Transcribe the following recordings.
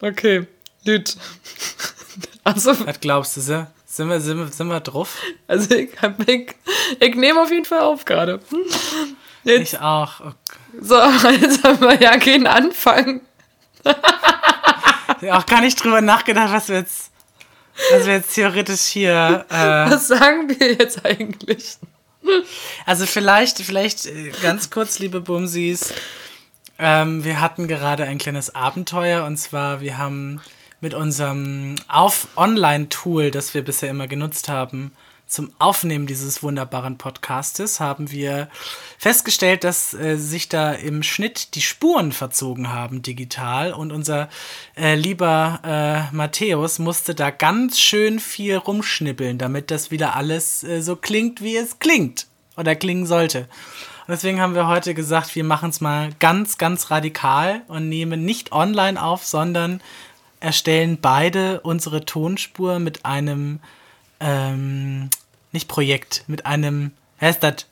Okay, gut. Also, Was glaubst du, sind wir, sind wir, sind wir drauf? also ich, ich, ich nehme auf jeden Fall auf gerade. Jetzt, Ich auch. Oh so, jetzt haben wir ja keinen Anfang. Ich auch gar nicht drüber nachgedacht, was wir jetzt, was wir jetzt theoretisch hier. Äh, Was sagen wir jetzt eigentlich? also vielleicht, vielleicht ganz kurz, liebe Bumsis. Ähm, wir hatten gerade ein kleines Abenteuer und zwar, wir haben mit unserem auf Online-Tool, das wir bisher immer genutzt haben, zum Aufnehmen dieses wunderbaren Podcastes, haben wir festgestellt, dass äh, sich da im Schnitt die Spuren verzogen haben digital und unser äh, lieber äh, Matthäus musste da ganz schön viel rumschnippeln, damit das wieder alles äh, so klingt, wie es klingt oder klingen sollte. Und deswegen haben wir heute gesagt, wir machen es mal ganz, ganz radikal und nehmen nicht online auf, sondern erstellen beide unsere Tonspur mit einem, ähm, nicht Projekt, mit einem, wer ist das?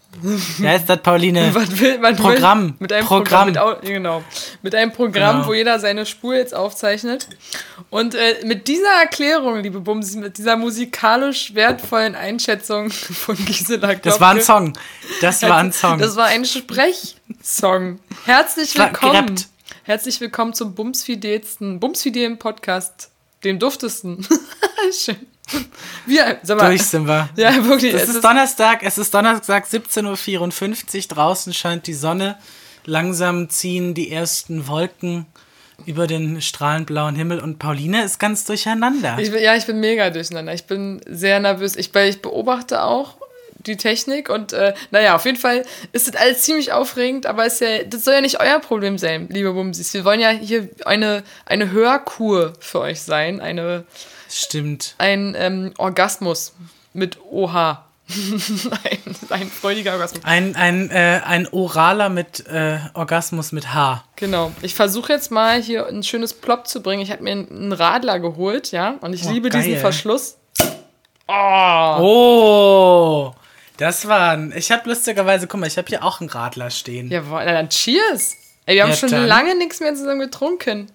Wer ist das, Pauline? Was will, man Programm. Mit einem Programm. Programm. mit, au- genau. Mit einem Programm, Genau. wo jeder seine Spur jetzt aufzeichnet. Und äh, mit dieser Erklärung, liebe Bumsi, mit dieser musikalisch wertvollen Einschätzung von Gisela Klopke. Das war ein Song. Das war ein Song. Das war ein Sprechsong. Herzlich willkommen. gerappt. Herzlich willkommen zum bumsfidelsten, bumsfidelen Podcast, dem duftesten. Schön. Wir, sag mal, Durch sind wir. ja, wirklich. Es es ist Donnerstag, es ist Donnerstag 17.54 Uhr. Draußen scheint die Sonne. Langsam ziehen die ersten Wolken über den strahlend blauen Himmel und Pauline ist ganz durcheinander. Ich bin, ja, ich bin mega durcheinander. Ich bin sehr nervös. Ich, ich beobachte auch die Technik und äh, naja, auf jeden Fall ist das alles ziemlich aufregend, aber ist ja, das soll ja nicht euer Problem sein, liebe Bumsis. Wir wollen ja hier eine, eine Hörkur für euch sein, eine, Stimmt. ein ähm, Orgasmus mit OH. ein, ein freudiger Orgasmus. Ein, ein, äh, ein oraler mit äh, Orgasmus mit H. Genau. Ich versuche jetzt mal hier ein schönes Plop zu bringen. Ich habe mir einen Radler geholt, ja, und ich Oh, liebe diesen geil. Verschluss. Oh, das war ein. Ich habe lustigerweise, guck mal, ich habe hier auch einen Radler stehen. Jawohl, na dann cheers. Ey, wir haben Ja, schon dann. lange nichts mehr zusammen getrunken.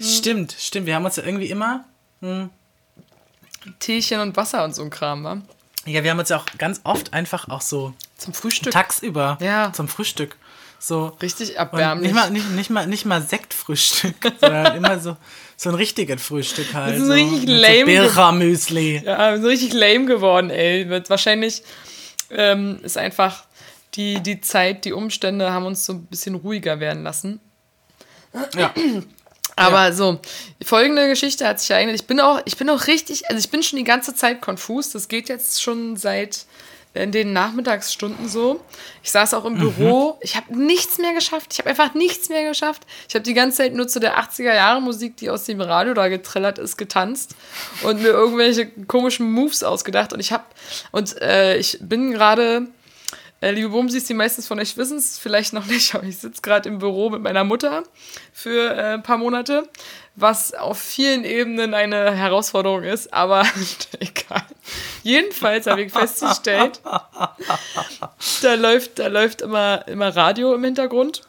Stimmt, stimmt. Wir haben uns ja irgendwie immer. Teechen und Wasser und so ein Kram, wa? Ja, wir haben uns ja auch ganz oft einfach auch so Zum Frühstück. tagsüber Ja. zum Frühstück. So. Richtig erbärmlich. nicht mal, nicht, nicht mal, nicht mal Sektfrühstück, sondern immer so, so ein richtiges Frühstück halt. Das ist so, richtig lame So Birra-Müsli. ja, so richtig lame geworden, ey. Wird wahrscheinlich ähm, ist einfach die, die Zeit, die Umstände haben uns so ein bisschen ruhiger werden lassen. Ja. Aber so, folgende Geschichte hat sich ereignet. Ich bin auch, ich bin auch richtig, also ich bin schon die ganze Zeit konfus. Das geht jetzt schon seit in den Nachmittagsstunden so. Ich saß auch im Büro. Ich habe nichts mehr geschafft. Ich habe einfach nichts mehr geschafft. Ich habe die ganze Zeit nur zu der 80er Jahre Musik, die aus dem Radio da getrillert ist, getanzt und mir irgendwelche komischen Moves ausgedacht. Und ich habe und äh, ich bin gerade äh, liebe Bumsis, die meistens von euch wissen es vielleicht noch nicht, aber ich sitze gerade im Büro mit meiner Mutter für äh, ein paar Monate, was auf vielen Ebenen eine Herausforderung ist, aber egal. Jedenfalls habe ich festgestellt, da läuft, da läuft immer, immer Radio im Hintergrund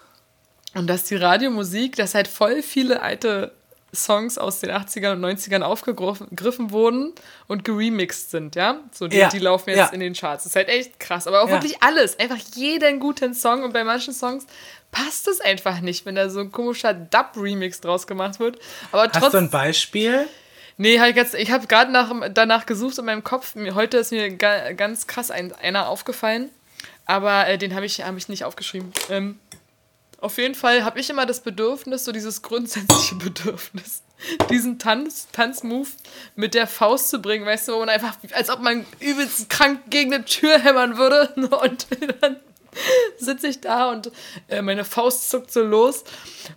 und dass die Radiomusik, dass halt voll viele alte Songs aus den 80ern und 90ern aufgegriffen wurden und geremixed sind, ja? So, die, Ja, die laufen jetzt ja. in den Charts. Das ist halt echt krass. Aber auch Ja. wirklich alles. Einfach jeden guten Song. Und bei manchen Songs passt es einfach nicht, wenn da so ein komischer Dub-Remix draus gemacht wird. Aber Hast du ein Beispiel? Nee, halt jetzt, ich habe gerade nach, danach gesucht in meinem Kopf. Heute ist mir ga, ganz krass ein, einer aufgefallen. Aber äh, den habe ich, hab ich nicht aufgeschrieben. Ähm, auf jeden Fall habe ich immer das Bedürfnis, so dieses grundsätzliche Bedürfnis, diesen Tanz, Tanzmove mit der Faust zu bringen, weißt du, wo man einfach, als ob man übelst krank gegen eine Tür hämmern würde. Und dann sitze ich da und äh, meine Faust zuckt so los.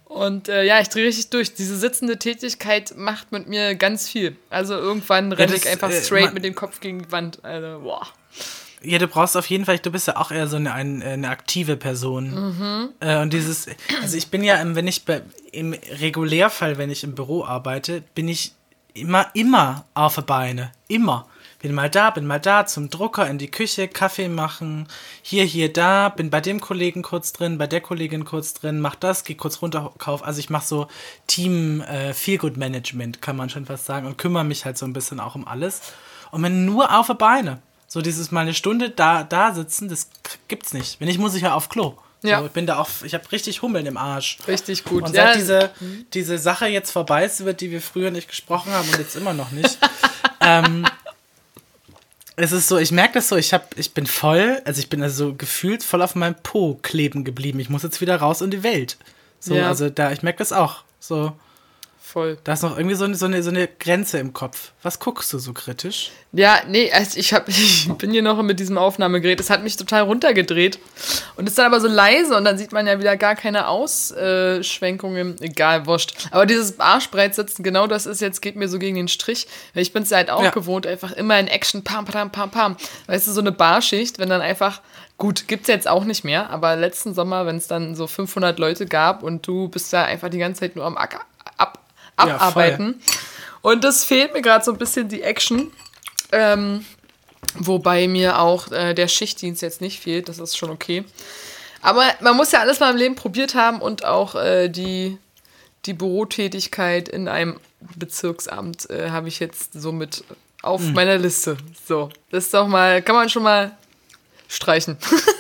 Und äh, ja, ich drehe richtig durch. Diese sitzende Tätigkeit macht mit mir ganz viel. Also irgendwann renne das, ich einfach äh, straight ma- mit dem Kopf gegen die Wand. Also, boah. Ja, du brauchst auf jeden Fall, du bist ja auch eher so eine, ein, eine aktive Person. Mhm. Äh, und dieses, also ich bin ja, im- wenn ich bei, im Regulärfall, wenn ich im Büro arbeite, bin ich immer, immer auf der Beine. Immer. bin mal da, bin mal da, zum Drucker, in die Küche, Kaffee machen, hier, hier, da, bin bei dem Kollegen kurz drin, bei der Kollegin kurz drin, mach das, geh kurz runter, kauf. Also ich mache so Team äh, Feelgood Management, kann man schon fast sagen, und kümmere mich halt so ein bisschen auch um alles. Und bin nur auf die Beine. So dieses mal eine Stunde da, da sitzen, das gibt's nicht. Wenn ich muss ich ja auf Klo. Ja. So, ich bin da auf, ich habe richtig Hummeln im Arsch. Richtig gut. Und Ja, seit diese, diese Sache jetzt vorbei ist, über die wir früher nicht gesprochen haben und jetzt immer noch nicht, ähm, es ist so, ich merke das so, ich, hab, ich bin voll, also ich bin also gefühlt voll auf meinem Po kleben geblieben. Ich muss jetzt wieder raus in die Welt. So, Ja. also da, ich merke das auch. So, Voll. da ist noch irgendwie so eine, so, eine, so eine Grenze im Kopf. Was guckst du so kritisch? Ja, nee, also ich, hab, ich bin hier noch mit diesem Aufnahmegerät. Es hat mich total runtergedreht. Und ist dann aber so leise und dann sieht man ja wieder gar keine Ausschwenkungen. Egal, wurscht. Aber dieses Arschbreitsitzen, genau das ist jetzt, geht mir so gegen den Strich. Ich bin es halt auch Ja. gewohnt, einfach immer in Action, pam, pam, pam, pam. Weißt du, so eine Barschicht, wenn dann einfach, gut, gibt's jetzt auch nicht mehr, aber letzten Sommer, wenn es dann so 500 Leute gab und du bist da einfach die ganze Zeit nur am Acker, abarbeiten. und das fehlt mir gerade so ein bisschen die Action. Ähm, wobei mir auch äh, der Schichtdienst jetzt nicht fehlt, das ist schon okay. Aber man muss ja alles mal im Leben probiert haben und auch äh, die, die Bürotätigkeit in einem Bezirksamt äh, habe ich jetzt somit auf meiner Liste. So, das ist doch mal, kann man schon mal streichen.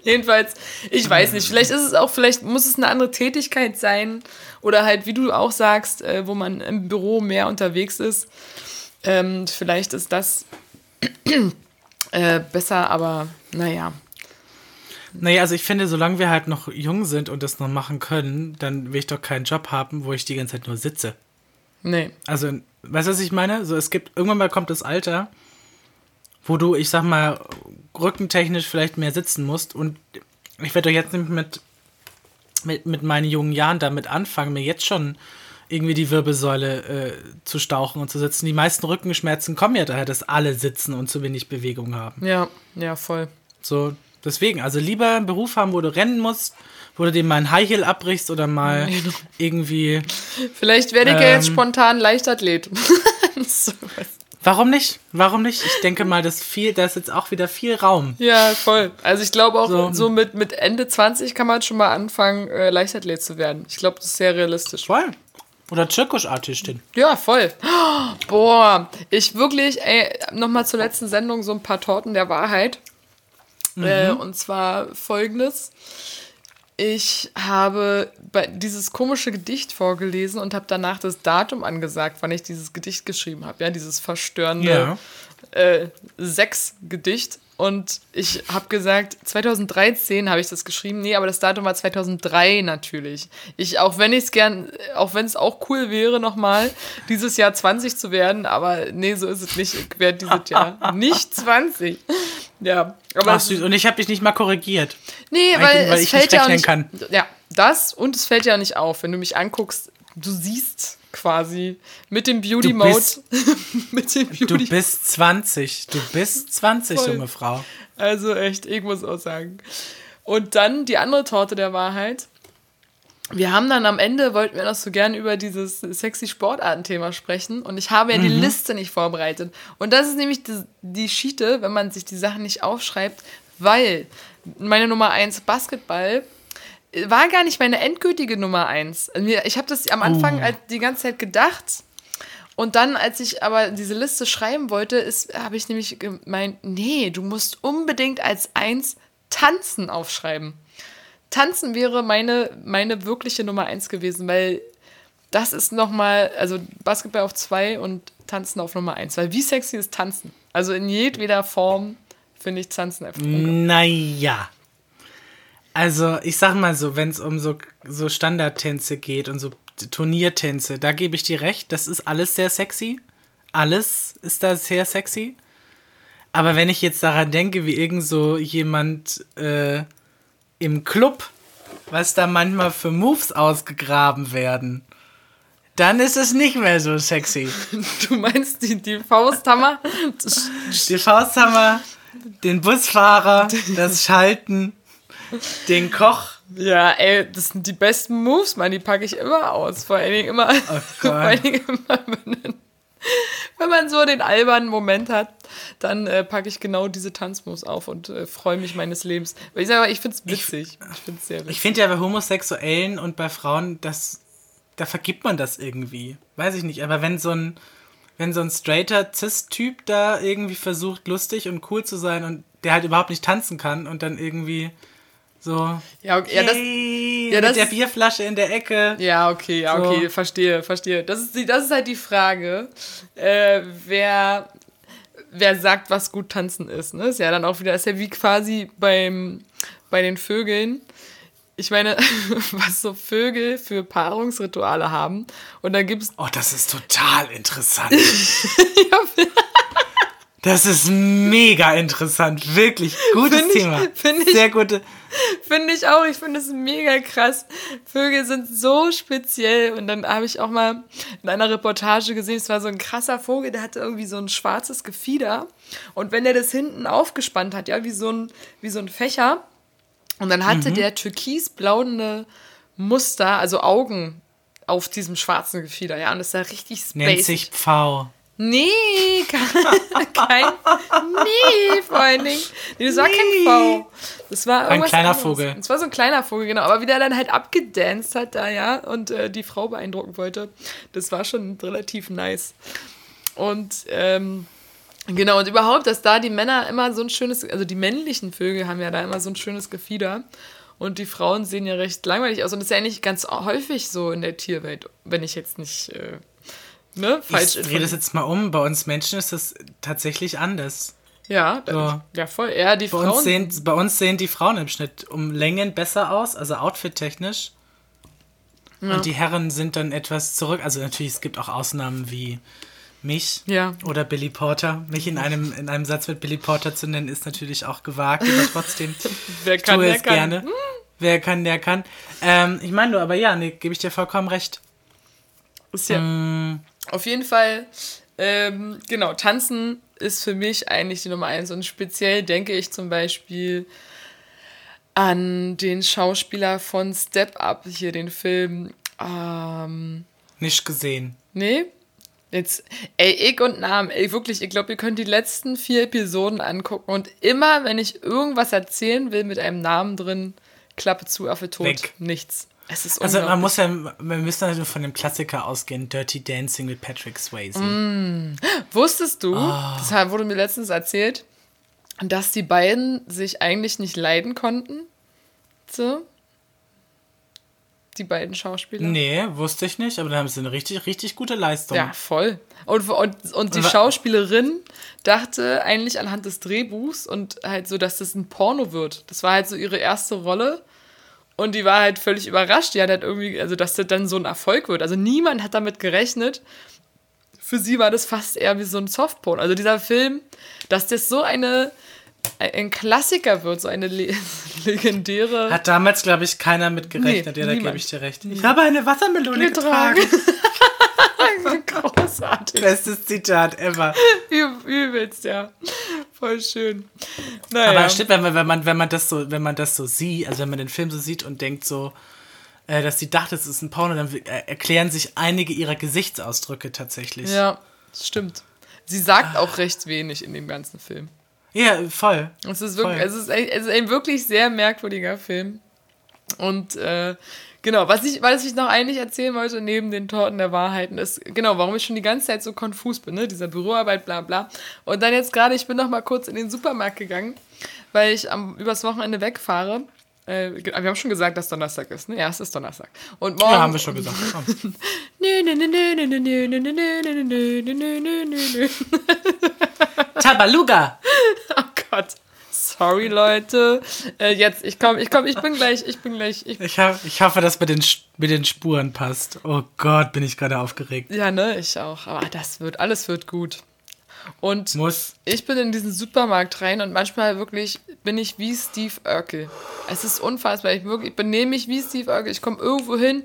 Jedenfalls, ich weiß nicht, vielleicht ist es auch, vielleicht muss es eine andere Tätigkeit sein oder halt, wie du auch sagst, äh, wo man im Büro mehr unterwegs ist. Ähm, vielleicht ist das äh, besser, aber naja. Naja, also ich finde, solange wir halt noch jung sind und das noch machen können, dann will ich doch keinen Job haben, wo ich die ganze Zeit nur sitze. Nee. Also, weißt du, was ich meine? So, es gibt, irgendwann mal kommt das Alter, wo du, ich sag mal, rückentechnisch vielleicht mehr sitzen musst. Und ich werde doch jetzt nicht mit, mit, mit meinen jungen Jahren damit anfangen, mir jetzt schon irgendwie die Wirbelsäule äh, zu stauchen und zu sitzen. Die meisten Rückenschmerzen kommen ja daher, dass alle sitzen und zu wenig Bewegung haben. Ja, ja, voll. So, deswegen, also lieber einen Beruf haben, wo du rennen musst, wo du dir mal ein High Heel abbrichst oder mal irgendwie. Vielleicht werde ich ja jetzt Ähm. spontan Leichtathlet. so, was. Warum nicht? Warum nicht? Ich denke mal, dass viel, da ist jetzt auch wieder viel Raum. ja, voll. Also ich glaube auch, so, So. mit, mit Ende 20 kann man schon mal anfangen, äh, Leichtathlet zu werden. Ich glaube, das ist sehr realistisch. Voll. Oder Zirkusartistin. Ja, voll. Boah, ich wirklich, ey, nochmal zur letzten Sendung so ein paar Torten der Wahrheit. Äh, und zwar folgendes. Ich habe dieses komische Gedicht vorgelesen und habe danach das Datum angesagt, wann ich dieses Gedicht geschrieben habe. Ja, dieses verstörende äh, Sex-Gedicht. Und ich habe gesagt, 2013 habe ich das geschrieben. Nee, aber das Datum war 2003 natürlich. Ich, auch wenn ich es gern, auch wenn es auch cool wäre, nochmal dieses Jahr 20 zu werden, aber nee, so ist es nicht. Ich werde dieses Jahr nicht 20. Ja, aber Ach, süß. Und ich habe dich nicht mal korrigiert. Nee, weil, weil es ich fällt nicht ja auch rechnen nicht. kann. Ja, das und es fällt ja nicht auf, wenn du mich anguckst. Du siehst quasi mit dem Beauty Du Mode, bist- mit dem Du Beauty. bist 20. Du bist 20, Voll. junge Frau. Also echt, ich muss auch sagen. Und dann die andere Torte der Wahrheit. Wir haben dann am Ende, wollten wir noch so gern über dieses sexy Sportarten-Thema sprechen. Und ich habe ja die Liste nicht vorbereitet. Und das ist nämlich die, die Schiete, wenn man sich die Sachen nicht aufschreibt, weil meine Nummer 1 Basketball war gar nicht meine endgültige Nummer 1. Ich habe das am Anfang halt die ganze Zeit gedacht. Und dann, als ich aber diese Liste schreiben wollte, habe ich nämlich gemeint, nee, du musst unbedingt als eins Tanzen aufschreiben. Tanzen wäre meine, meine wirkliche Nummer eins gewesen, weil das ist nochmal, also Basketball auf zwei und Tanzen auf Nummer eins. Weil wie sexy ist Tanzen? Also in jedweder Form finde ich Tanzen einfach. Naja. Also, ich sag mal so, wenn es um so, so Standardtänze geht und so Turniertänze, da gebe ich dir recht, das ist alles sehr sexy. Alles ist da sehr sexy. Aber wenn ich jetzt daran denke, wie irgend so jemand äh, im Club, was da manchmal für Moves ausgegraben werden, dann ist es nicht mehr so sexy. Du meinst die, die Fausthammer? Die Fausthammer, den Busfahrer, das Schalten, den Koch. Ja, ey, das sind die besten Moves, Mann, die packe ich immer aus. Vor allen Dingen immer, Oh vor allen Dingen immer wenn, wenn man so den albernen Moment hat, dann äh, packe ich genau diese Tanzmoves auf und äh, freue mich meines Lebens. Weil ich sage, ich finde es witzig. Ich, ich finde sehr witzig. Ich finde ja bei Homosexuellen und bei Frauen, das, da vergibt man das irgendwie. Weiß ich nicht. Aber wenn so ein, wenn so ein straighter Cis-Typ da irgendwie versucht, lustig und cool zu sein und der halt überhaupt nicht tanzen kann und dann irgendwie so. Ja, okay, ja, das, ja, mit das der Bierflasche in der Ecke. Ja, okay, ja, okay, so. verstehe, verstehe. Das ist, die, das ist halt die Frage, äh, wer, wer sagt, was gut tanzen ist. Ne? Ist ja dann auch wieder, ist ja wie quasi beim, bei den Vögeln. Ich meine, was so Vögel für Paarungsrituale haben. Und dann gibt es. Oh, das ist total interessant. ja, das ist mega interessant, wirklich gutes find Thema. Ich, Sehr gute. Finde ich auch, ich finde es mega krass. Vögel sind so speziell und dann habe ich auch mal in einer Reportage gesehen, es war so ein krasser Vogel, der hatte irgendwie so ein schwarzes Gefieder und wenn der das hinten aufgespannt hat, ja, wie so ein, wie so ein Fächer und dann hatte mhm. der türkisblaue Muster, also Augen auf diesem schwarzen Gefieder, ja, und das sah richtig space. Nennt sich Pfau. Nee, kein. nee, vor allen Dingen. Nee, das war nee. kein V. Das war Ein kleiner anderes. Vogel. Das war so ein kleiner Vogel, genau. Aber wie der dann halt abgedanced hat da, ja, und äh, die Frau beeindrucken wollte, das war schon relativ nice. Und, ähm, genau, und überhaupt, dass da die Männer immer so ein schönes, also die männlichen Vögel haben ja da immer so ein schönes Gefieder. Und die Frauen sehen ja recht langweilig aus. Und das ist ja eigentlich ganz häufig so in der Tierwelt, wenn ich jetzt nicht. Äh, ne, falsch Ich drehe das jetzt mal um. Bei uns Menschen ist das tatsächlich anders. Ja, so. ja voll. Ja, die bei Frauen. Uns sehen, bei uns sehen die Frauen im Schnitt um Längen besser aus, also outfit-technisch. Ja. Und die Herren sind dann etwas zurück. Also natürlich, es gibt auch Ausnahmen wie mich ja. oder Billy Porter. Mich in einem, in einem Satz mit Billy Porter zu nennen, ist natürlich auch gewagt, aber trotzdem Wer kann, tue der es kann. gerne. Hm. Wer kann, der kann. Ähm, ich meine nur, aber ja, nee, gebe ich dir vollkommen recht. Ist ja. Mm. Auf jeden Fall, ähm, genau, tanzen ist für mich eigentlich die Nummer eins. Und speziell denke ich zum Beispiel an den Schauspieler von Step Up, hier den Film. Ähm, Nicht gesehen. Nee? Jetzt, ey, ich und Namen, ey, wirklich, ich glaube, ihr könnt die letzten vier Episoden angucken und immer, wenn ich irgendwas erzählen will mit einem Namen drin, Klappe zu, Affe tot, Weg. nichts. Es ist also man muss ja, wir müssen also von dem Klassiker ausgehen, Dirty Dancing mit Patrick Swayze. Mm. Wusstest du, oh. das wurde mir letztens erzählt, dass die beiden sich eigentlich nicht leiden konnten? So? Die beiden Schauspieler? Nee, wusste ich nicht, aber da haben sie eine richtig, richtig gute Leistung. Ja, voll. Und, und, und die Schauspielerin dachte eigentlich anhand des Drehbuchs und halt so, dass das ein Porno wird. Das war halt so ihre erste Rolle. Und die war halt völlig überrascht. Die hat halt irgendwie, also dass das dann so ein Erfolg wird. Also niemand hat damit gerechnet. Für sie war das fast eher wie so ein Softporn. Also dieser Film, dass das so eine ein Klassiker wird, so eine le legendäre. Hat damals, glaube ich, keiner mit gerechnet. Nee, ja, da gebe ich dir recht. Ich habe eine Wassermelone getragen. getragen. Großartig. Bestes Zitat ever. Übelst, ja. Voll schön. Naja. Aber stimmt, wenn man, wenn, man, wenn, man das so, wenn man das so sieht, also wenn man den Film so sieht und denkt so, äh, dass sie dachte, es ist ein Porno, dann äh, erklären sich einige ihrer Gesichtsausdrücke tatsächlich. Ja, stimmt. Sie sagt auch recht wenig in dem ganzen Film. Ja, voll. Es ist wirklich, voll. Es, ist ein, es ist ein wirklich sehr merkwürdiger Film. Und äh, Genau, was ich, was ich noch eigentlich erzählen wollte, neben den Torten der Wahrheiten, ist, genau, warum ich schon die ganze Zeit so konfus bin, ne? Dieser Büroarbeit, bla bla. Und dann jetzt gerade, ich bin noch mal kurz in den Supermarkt gegangen, weil ich am, übers Wochenende wegfahre. Äh, wir haben schon gesagt, dass Donnerstag ist, ne? Ja, es ist Donnerstag. Und morgen. Ja, haben wir schon gesagt. Tabaluga! Oh Gott. Sorry, Leute. Äh, jetzt, ich komme, ich komme, ich bin gleich, ich bin gleich. Ich, ich, hab, ich hoffe, dass mit den, mit den Spuren passt. Oh Gott, bin ich gerade aufgeregt. Ja, ne, ich auch. Aber das wird, alles wird gut. Und Muss. ich bin in diesen Supermarkt rein und manchmal wirklich bin ich wie Steve Urkel. Es ist unfassbar. Ich, wirklich, ich benehme mich wie Steve Urkel. Ich komme irgendwo hin,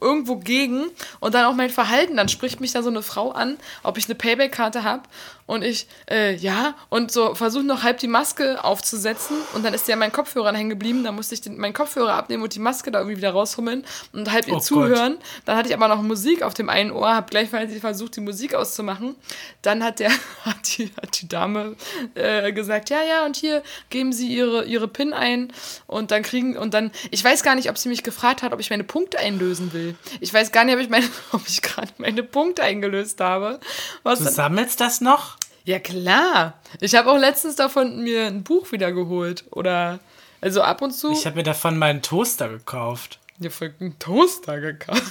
irgendwo gegen und dann auch mein Verhalten. Dann spricht mich da so eine Frau an, ob ich eine Payback-Karte habe Und ich, äh, ja, und so versuche noch halb die Maske aufzusetzen. Und dann ist ja mein Kopfhörer hängen geblieben. Dann musste ich den, meinen Kopfhörer abnehmen und die Maske da irgendwie wieder raushummeln und halb ihr Oh zuhören. Dann hatte ich aber noch Musik auf dem einen Ohr, habe gleichzeitig versucht, die Musik auszumachen. Dann hat, der, hat, die, hat die Dame äh, gesagt, ja, ja, und hier geben Sie Ihre, ihre PIN ein. Und dann kriegen, und dann, ich weiß gar nicht, ob sie mich gefragt hat, ob ich meine Punkte einlösen will. Ich weiß gar nicht, ob ich, meine, ob ich gerade meine Punkte eingelöst habe. Was Du sammelst das noch? Ja, klar. Ich habe auch letztens davon mir ein Buch wieder geholt. Oder, also ab und zu. Ich habe mir davon meinen Toaster gekauft. mir folgt ein Toaster gekauft.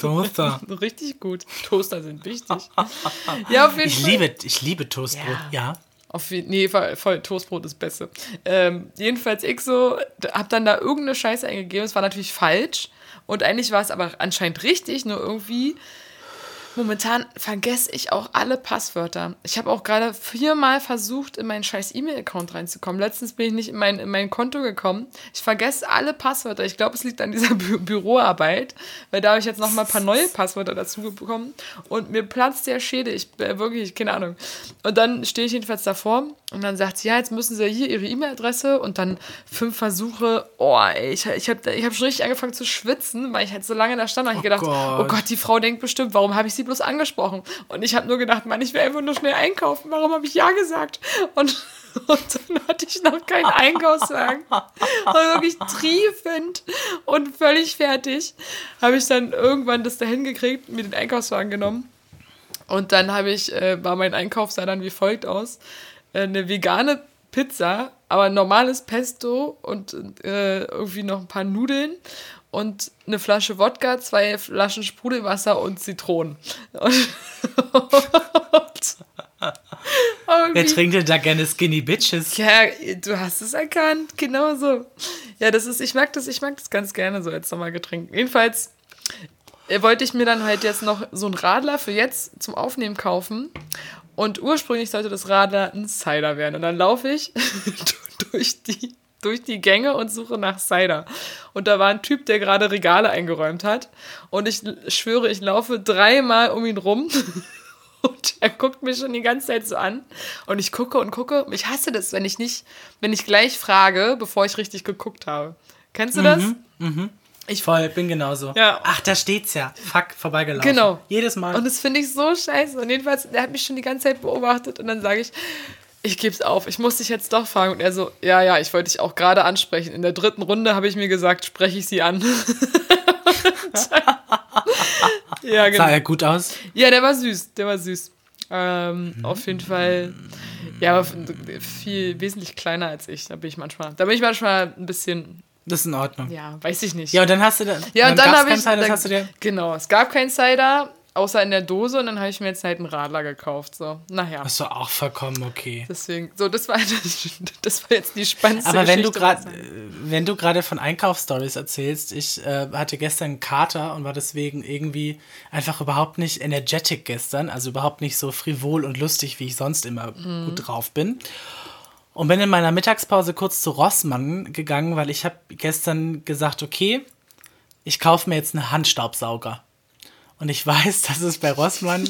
Toaster. Richtig gut. Toaster sind wichtig. ja, auf jeden Ich Fall. liebe, ich liebe Toastbrot. Ja. Auf, je- nee, voll, voll Toastbrot ist Beste. Ähm, jedenfalls ich so, hab dann da irgendeine Scheiße eingegeben. Es war natürlich falsch. Und eigentlich war es aber anscheinend richtig, nur irgendwie. Momentan vergesse ich auch alle Passwörter. Ich habe auch gerade viermal versucht, in meinen scheiß E-Mail-Account reinzukommen. Letztens bin ich nicht in mein, in mein Konto gekommen. Ich vergesse alle Passwörter. Ich glaube, es liegt an dieser Bü Büroarbeit, weil da habe ich jetzt noch mal ein paar neue Passwörter dazu bekommen. Und mir platzt der Schädel. Ich äh, wirklich, keine Ahnung. Und dann stehe ich jedenfalls davor und dann sagt sie, ja, jetzt müssen sie hier ihre E-Mail-Adresse und dann fünf Versuche. Oh, ey, ich, ich habe ich hab schon richtig angefangen zu schwitzen, weil ich halt so lange da stand und ich gedacht, Gott. oh Gott, die Frau denkt bestimmt, warum habe ich sie bloß angesprochen? Und ich habe nur gedacht, Mann, ich will einfach nur schnell einkaufen. Warum habe ich ja gesagt? Und, und dann hatte ich noch keinen Einkaufswagen. Und wirklich triefend und völlig fertig habe ich dann irgendwann das dahin gekriegt, mir den Einkaufswagen genommen. Und dann habe ich, äh, war mein Einkauf sah dann wie folgt aus. Äh, eine vegane Pizza, aber normales Pesto und äh, irgendwie noch ein paar Nudeln und eine Flasche Wodka, zwei Flaschen Sprudelwasser und Zitronen. Und, Wer trinkt denn da gerne Skinny Bitches? ja, du hast es erkannt, genau so. Ja, das ist, ich mag das, ich mag das ganz gerne so als Sommergetränk. Jedenfalls äh, wollte ich mir dann halt jetzt noch so einen Radler für jetzt zum Aufnehmen kaufen. Und ursprünglich sollte das Radler ein Cider werden. Und dann laufe ich durch die, durch die Gänge und suche nach Cider. Und da war ein Typ, der gerade Regale eingeräumt hat. Und ich schwöre, ich laufe dreimal um ihn rum. Und er guckt mich schon die ganze Zeit so an. Und ich gucke und gucke. Ich hasse das, wenn ich nicht, wenn ich gleich frage, bevor ich richtig geguckt habe. Kennst du das? Ich voll, bin genauso. Ja. Ach, da steht's ja. Fuck, vorbeigelaufen. Genau. Jedes Mal. Und das finde ich so scheiße. Und jedenfalls, der hat mich schon die ganze Zeit beobachtet. Und dann sage ich, ich gebe es auf. Ich muss dich jetzt doch fragen. Und er so, ja, ja, ich wollte dich auch gerade ansprechen. In der dritten Runde habe ich mir gesagt, spreche ich sie an. ja, genau. Sah er gut aus? Ja, der war süß, der war süß. Ähm, Auf jeden Fall, ja, aber viel wesentlich kleiner als ich. Da bin ich manchmal, da bin ich manchmal ein bisschen, Das ist in Ordnung. Ja, ja, weiß ich nicht. und dann hast du dann. Ja, und dann gab's habe ich, Cider, das dann- hast du dir. genau, es gab keinen Cider, außer in der Dose und dann habe ich mir jetzt halt einen Radler gekauft. So, naja. Das war auch vollkommen okay. Deswegen, so, das war, das war jetzt die spannendste Aber wenn du Geschichte. gerade, wenn du gerade von Einkaufsstories erzählst, ich äh, hatte gestern einen Kater und war deswegen irgendwie einfach überhaupt nicht energetic gestern, also überhaupt nicht so frivol und lustig, wie ich sonst immer gut drauf bin. Und bin in meiner Mittagspause kurz zu Rossmann gegangen, weil ich habe gestern gesagt, okay, ich kaufe mir jetzt einen Handstaubsauger. Und ich weiß, dass es bei Rossmann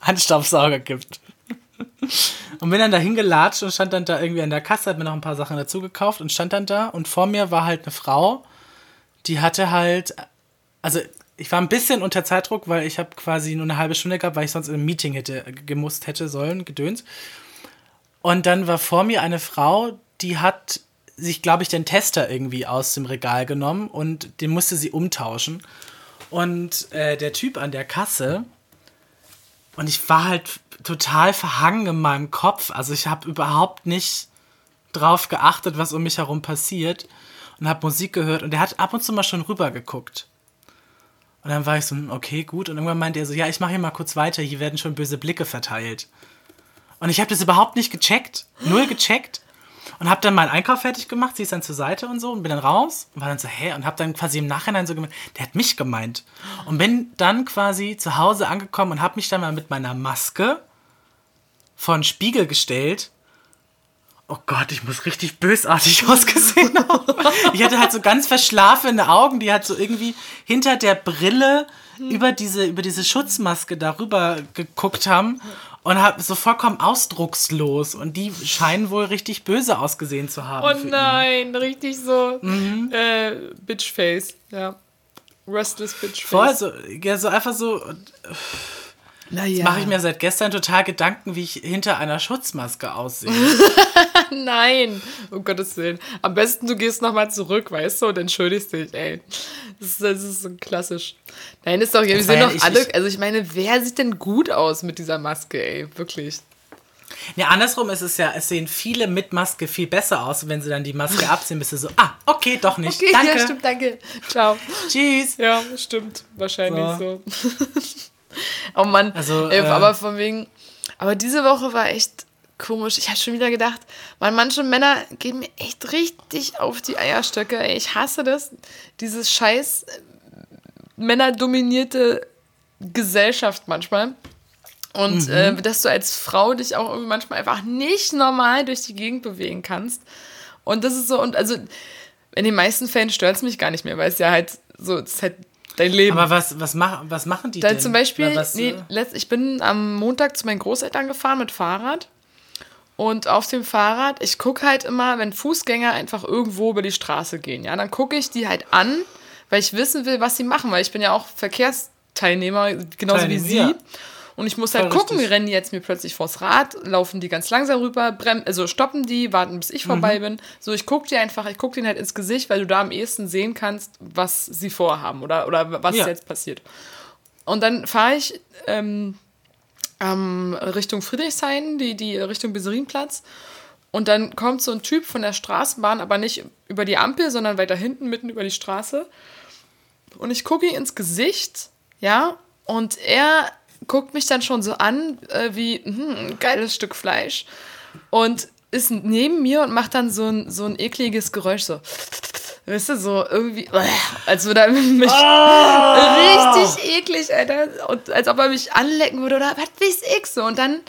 Handstaubsauger gibt. Und bin dann da hingelatscht und stand dann da irgendwie an der Kasse, hab mir noch ein paar Sachen dazu gekauft und stand dann da und vor mir war halt eine Frau, die hatte halt, also ich war ein bisschen unter Zeitdruck, weil ich habe quasi nur eine halbe Stunde gehabt, weil ich sonst in einem Meeting hätte gemusst hätte sollen, gedöns. Und dann war vor mir eine Frau, die hat sich, glaube ich, den Tester irgendwie aus dem Regal genommen und den musste sie umtauschen. Und äh, der Typ an der Kasse, und ich war halt total verhangen in meinem Kopf. Also ich habe überhaupt nicht drauf geachtet, was um mich herum passiert und habe Musik gehört und der hat ab und zu mal schon rüber geguckt. Und dann war ich so, okay, gut. Und irgendwann meinte er so, ja, ich mache hier mal kurz weiter, hier werden schon böse Blicke verteilt. Und ich habe das überhaupt nicht gecheckt, null gecheckt. Und habe dann meinen Einkauf fertig gemacht, sie ist dann zur Seite und so und bin dann raus und war dann so, hä? Und habe dann quasi im Nachhinein so gemeint, der hat mich gemeint. Und bin dann quasi zu Hause angekommen und habe mich dann mal mit meiner Maske vor den Spiegel gestellt. Oh Gott, ich muss richtig bösartig ausgesehen haben. Ich hatte halt so ganz verschlafene Augen, die halt so irgendwie hinter der Brille über diese, über diese Schutzmaske darüber geguckt haben. Und hab so vollkommen ausdruckslos. Und die scheinen wohl richtig böse ausgesehen zu haben. Oh nein, ihn. richtig so mhm. äh, Bitchface, ja. Restless Bitchface. Voll so, ja, so einfach so. Naja. Jetzt mache ich mir seit gestern total Gedanken, wie ich hinter einer Schutzmaske aussehe. Nein, um Gottes Willen. Am besten du gehst nochmal zurück, weißt du, und entschuldigst dich, ey. Das ist, das ist so klassisch. Nein, ist doch, wir sehen doch alle, also ich meine, wer sieht denn gut aus mit dieser Maske, ey, wirklich. Ja, andersrum ist es ja, es sehen viele mit Maske viel besser aus. Und wenn sie dann die Maske abziehen, bist du so, ah, okay, doch nicht. Okay, danke. Ja, stimmt, danke. Ciao. Tschüss. Ja, stimmt. Wahrscheinlich so. so. oh Mann. Also, äh, aber von wegen. Aber diese Woche war echt komisch. Ich habe schon wieder gedacht, man, manche Männer geben mir echt richtig auf die Eierstöcke. Ey, ich hasse das. Dieses scheiß äh, männerdominierte Gesellschaft manchmal. Und mhm. äh, dass du als Frau dich auch irgendwie manchmal einfach nicht normal durch die Gegend bewegen kannst. Und das ist so, und also in den meisten Fällen stört es mich gar nicht mehr, weil es ja halt so, es ist halt dein Leben. Aber was, was, mach, was machen die da denn? Zum Beispiel, was, nee, äh? ich bin am Montag zu meinen Großeltern gefahren mit Fahrrad. Und auf dem Fahrrad, ich gucke halt immer, wenn Fußgänger einfach irgendwo über die Straße gehen, ja, dann gucke ich die halt an, weil ich wissen will, was sie machen, weil ich bin ja auch Verkehrsteilnehmer, genauso Teilnehmer, wie sie. Und ich muss halt Voll gucken, richtig. rennen die jetzt mir plötzlich vors Rad, laufen die ganz langsam rüber, brem also stoppen die, warten, bis ich mhm. vorbei bin. So, ich gucke dir einfach, ich gucke denen halt ins Gesicht, weil du da am ehesten sehen kannst, was sie vorhaben oder, oder was ja. jetzt passiert. Und dann fahre ich ähm, ähm, Richtung Friedrichshain, die, die Richtung Beserinplatz. Und dann kommt so ein Typ von der Straßenbahn, aber nicht über die Ampel, sondern weiter hinten, mitten über die Straße. Und ich gucke ihm ins Gesicht, ja, und er guckt mich dann schon so an, äh, wie, hm, ein geiles Stück Fleisch. Und ist neben mir und macht dann so ein, so ein ekliges Geräusch, so. Weißt du, so irgendwie, als würde er mich oh! richtig eklig, Alter. Und als ob er mich anlecken würde oder was weiß ich so. Und dann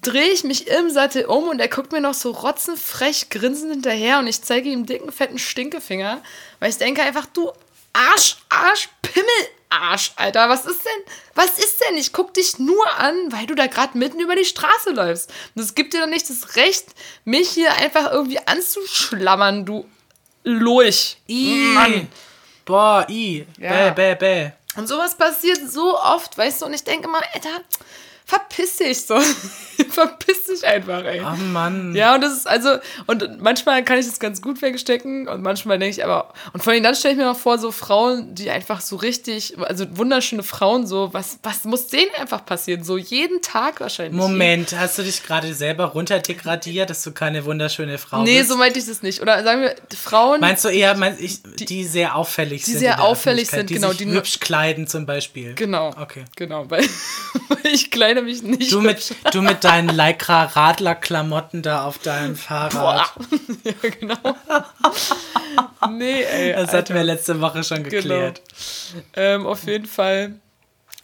drehe ich mich im Sattel um und er guckt mir noch so rotzenfrech grinsend hinterher und ich zeige ihm dicken, fetten Stinkefinger, weil ich denke einfach, du Arsch, Arsch, Pimmel, Arsch, Alter. Was ist denn? Was ist denn? Ich guck dich nur an, weil du da gerade mitten über die Straße läufst. Und es gibt dir doch nicht das Recht, mich hier einfach irgendwie anzuschlammern, du Lurch. I. Mann. Boah, i. Ja. Bäh, bäh, bäh. Und sowas passiert so oft, weißt du, und ich denke mal, Alter, verpiss dich so. verpiss dich einfach, ey. Oh Mann. Ja, und das ist also, und manchmal kann ich das ganz gut wegstecken und manchmal denke ich aber, und vor allem dann stelle ich mir mal vor, so Frauen, die einfach so richtig, also wunderschöne Frauen, so, was, was muss denen einfach passieren? So jeden Tag wahrscheinlich. Moment, hast du dich gerade selber runterdegradiert, dass du keine wunderschöne Frau nee, bist? Nee, so meinte ich das nicht. Oder sagen wir, Frauen. Meinst du eher, meinst ich, die, die sehr auffällig die sind? Die sehr auffällig sind, die genau. Sich die hübsch kleiden zum Beispiel. Genau. Okay. Genau, weil, weil ich kleide mich nicht. Du mit, du mit deinen Lycra-Radler-Klamotten da auf deinem Fahrrad. Boah. ja, genau. nee, ey. Das Alter. hatten wir letzte Woche schon genau. geklärt. Genau. Ähm, auf jeden Fall.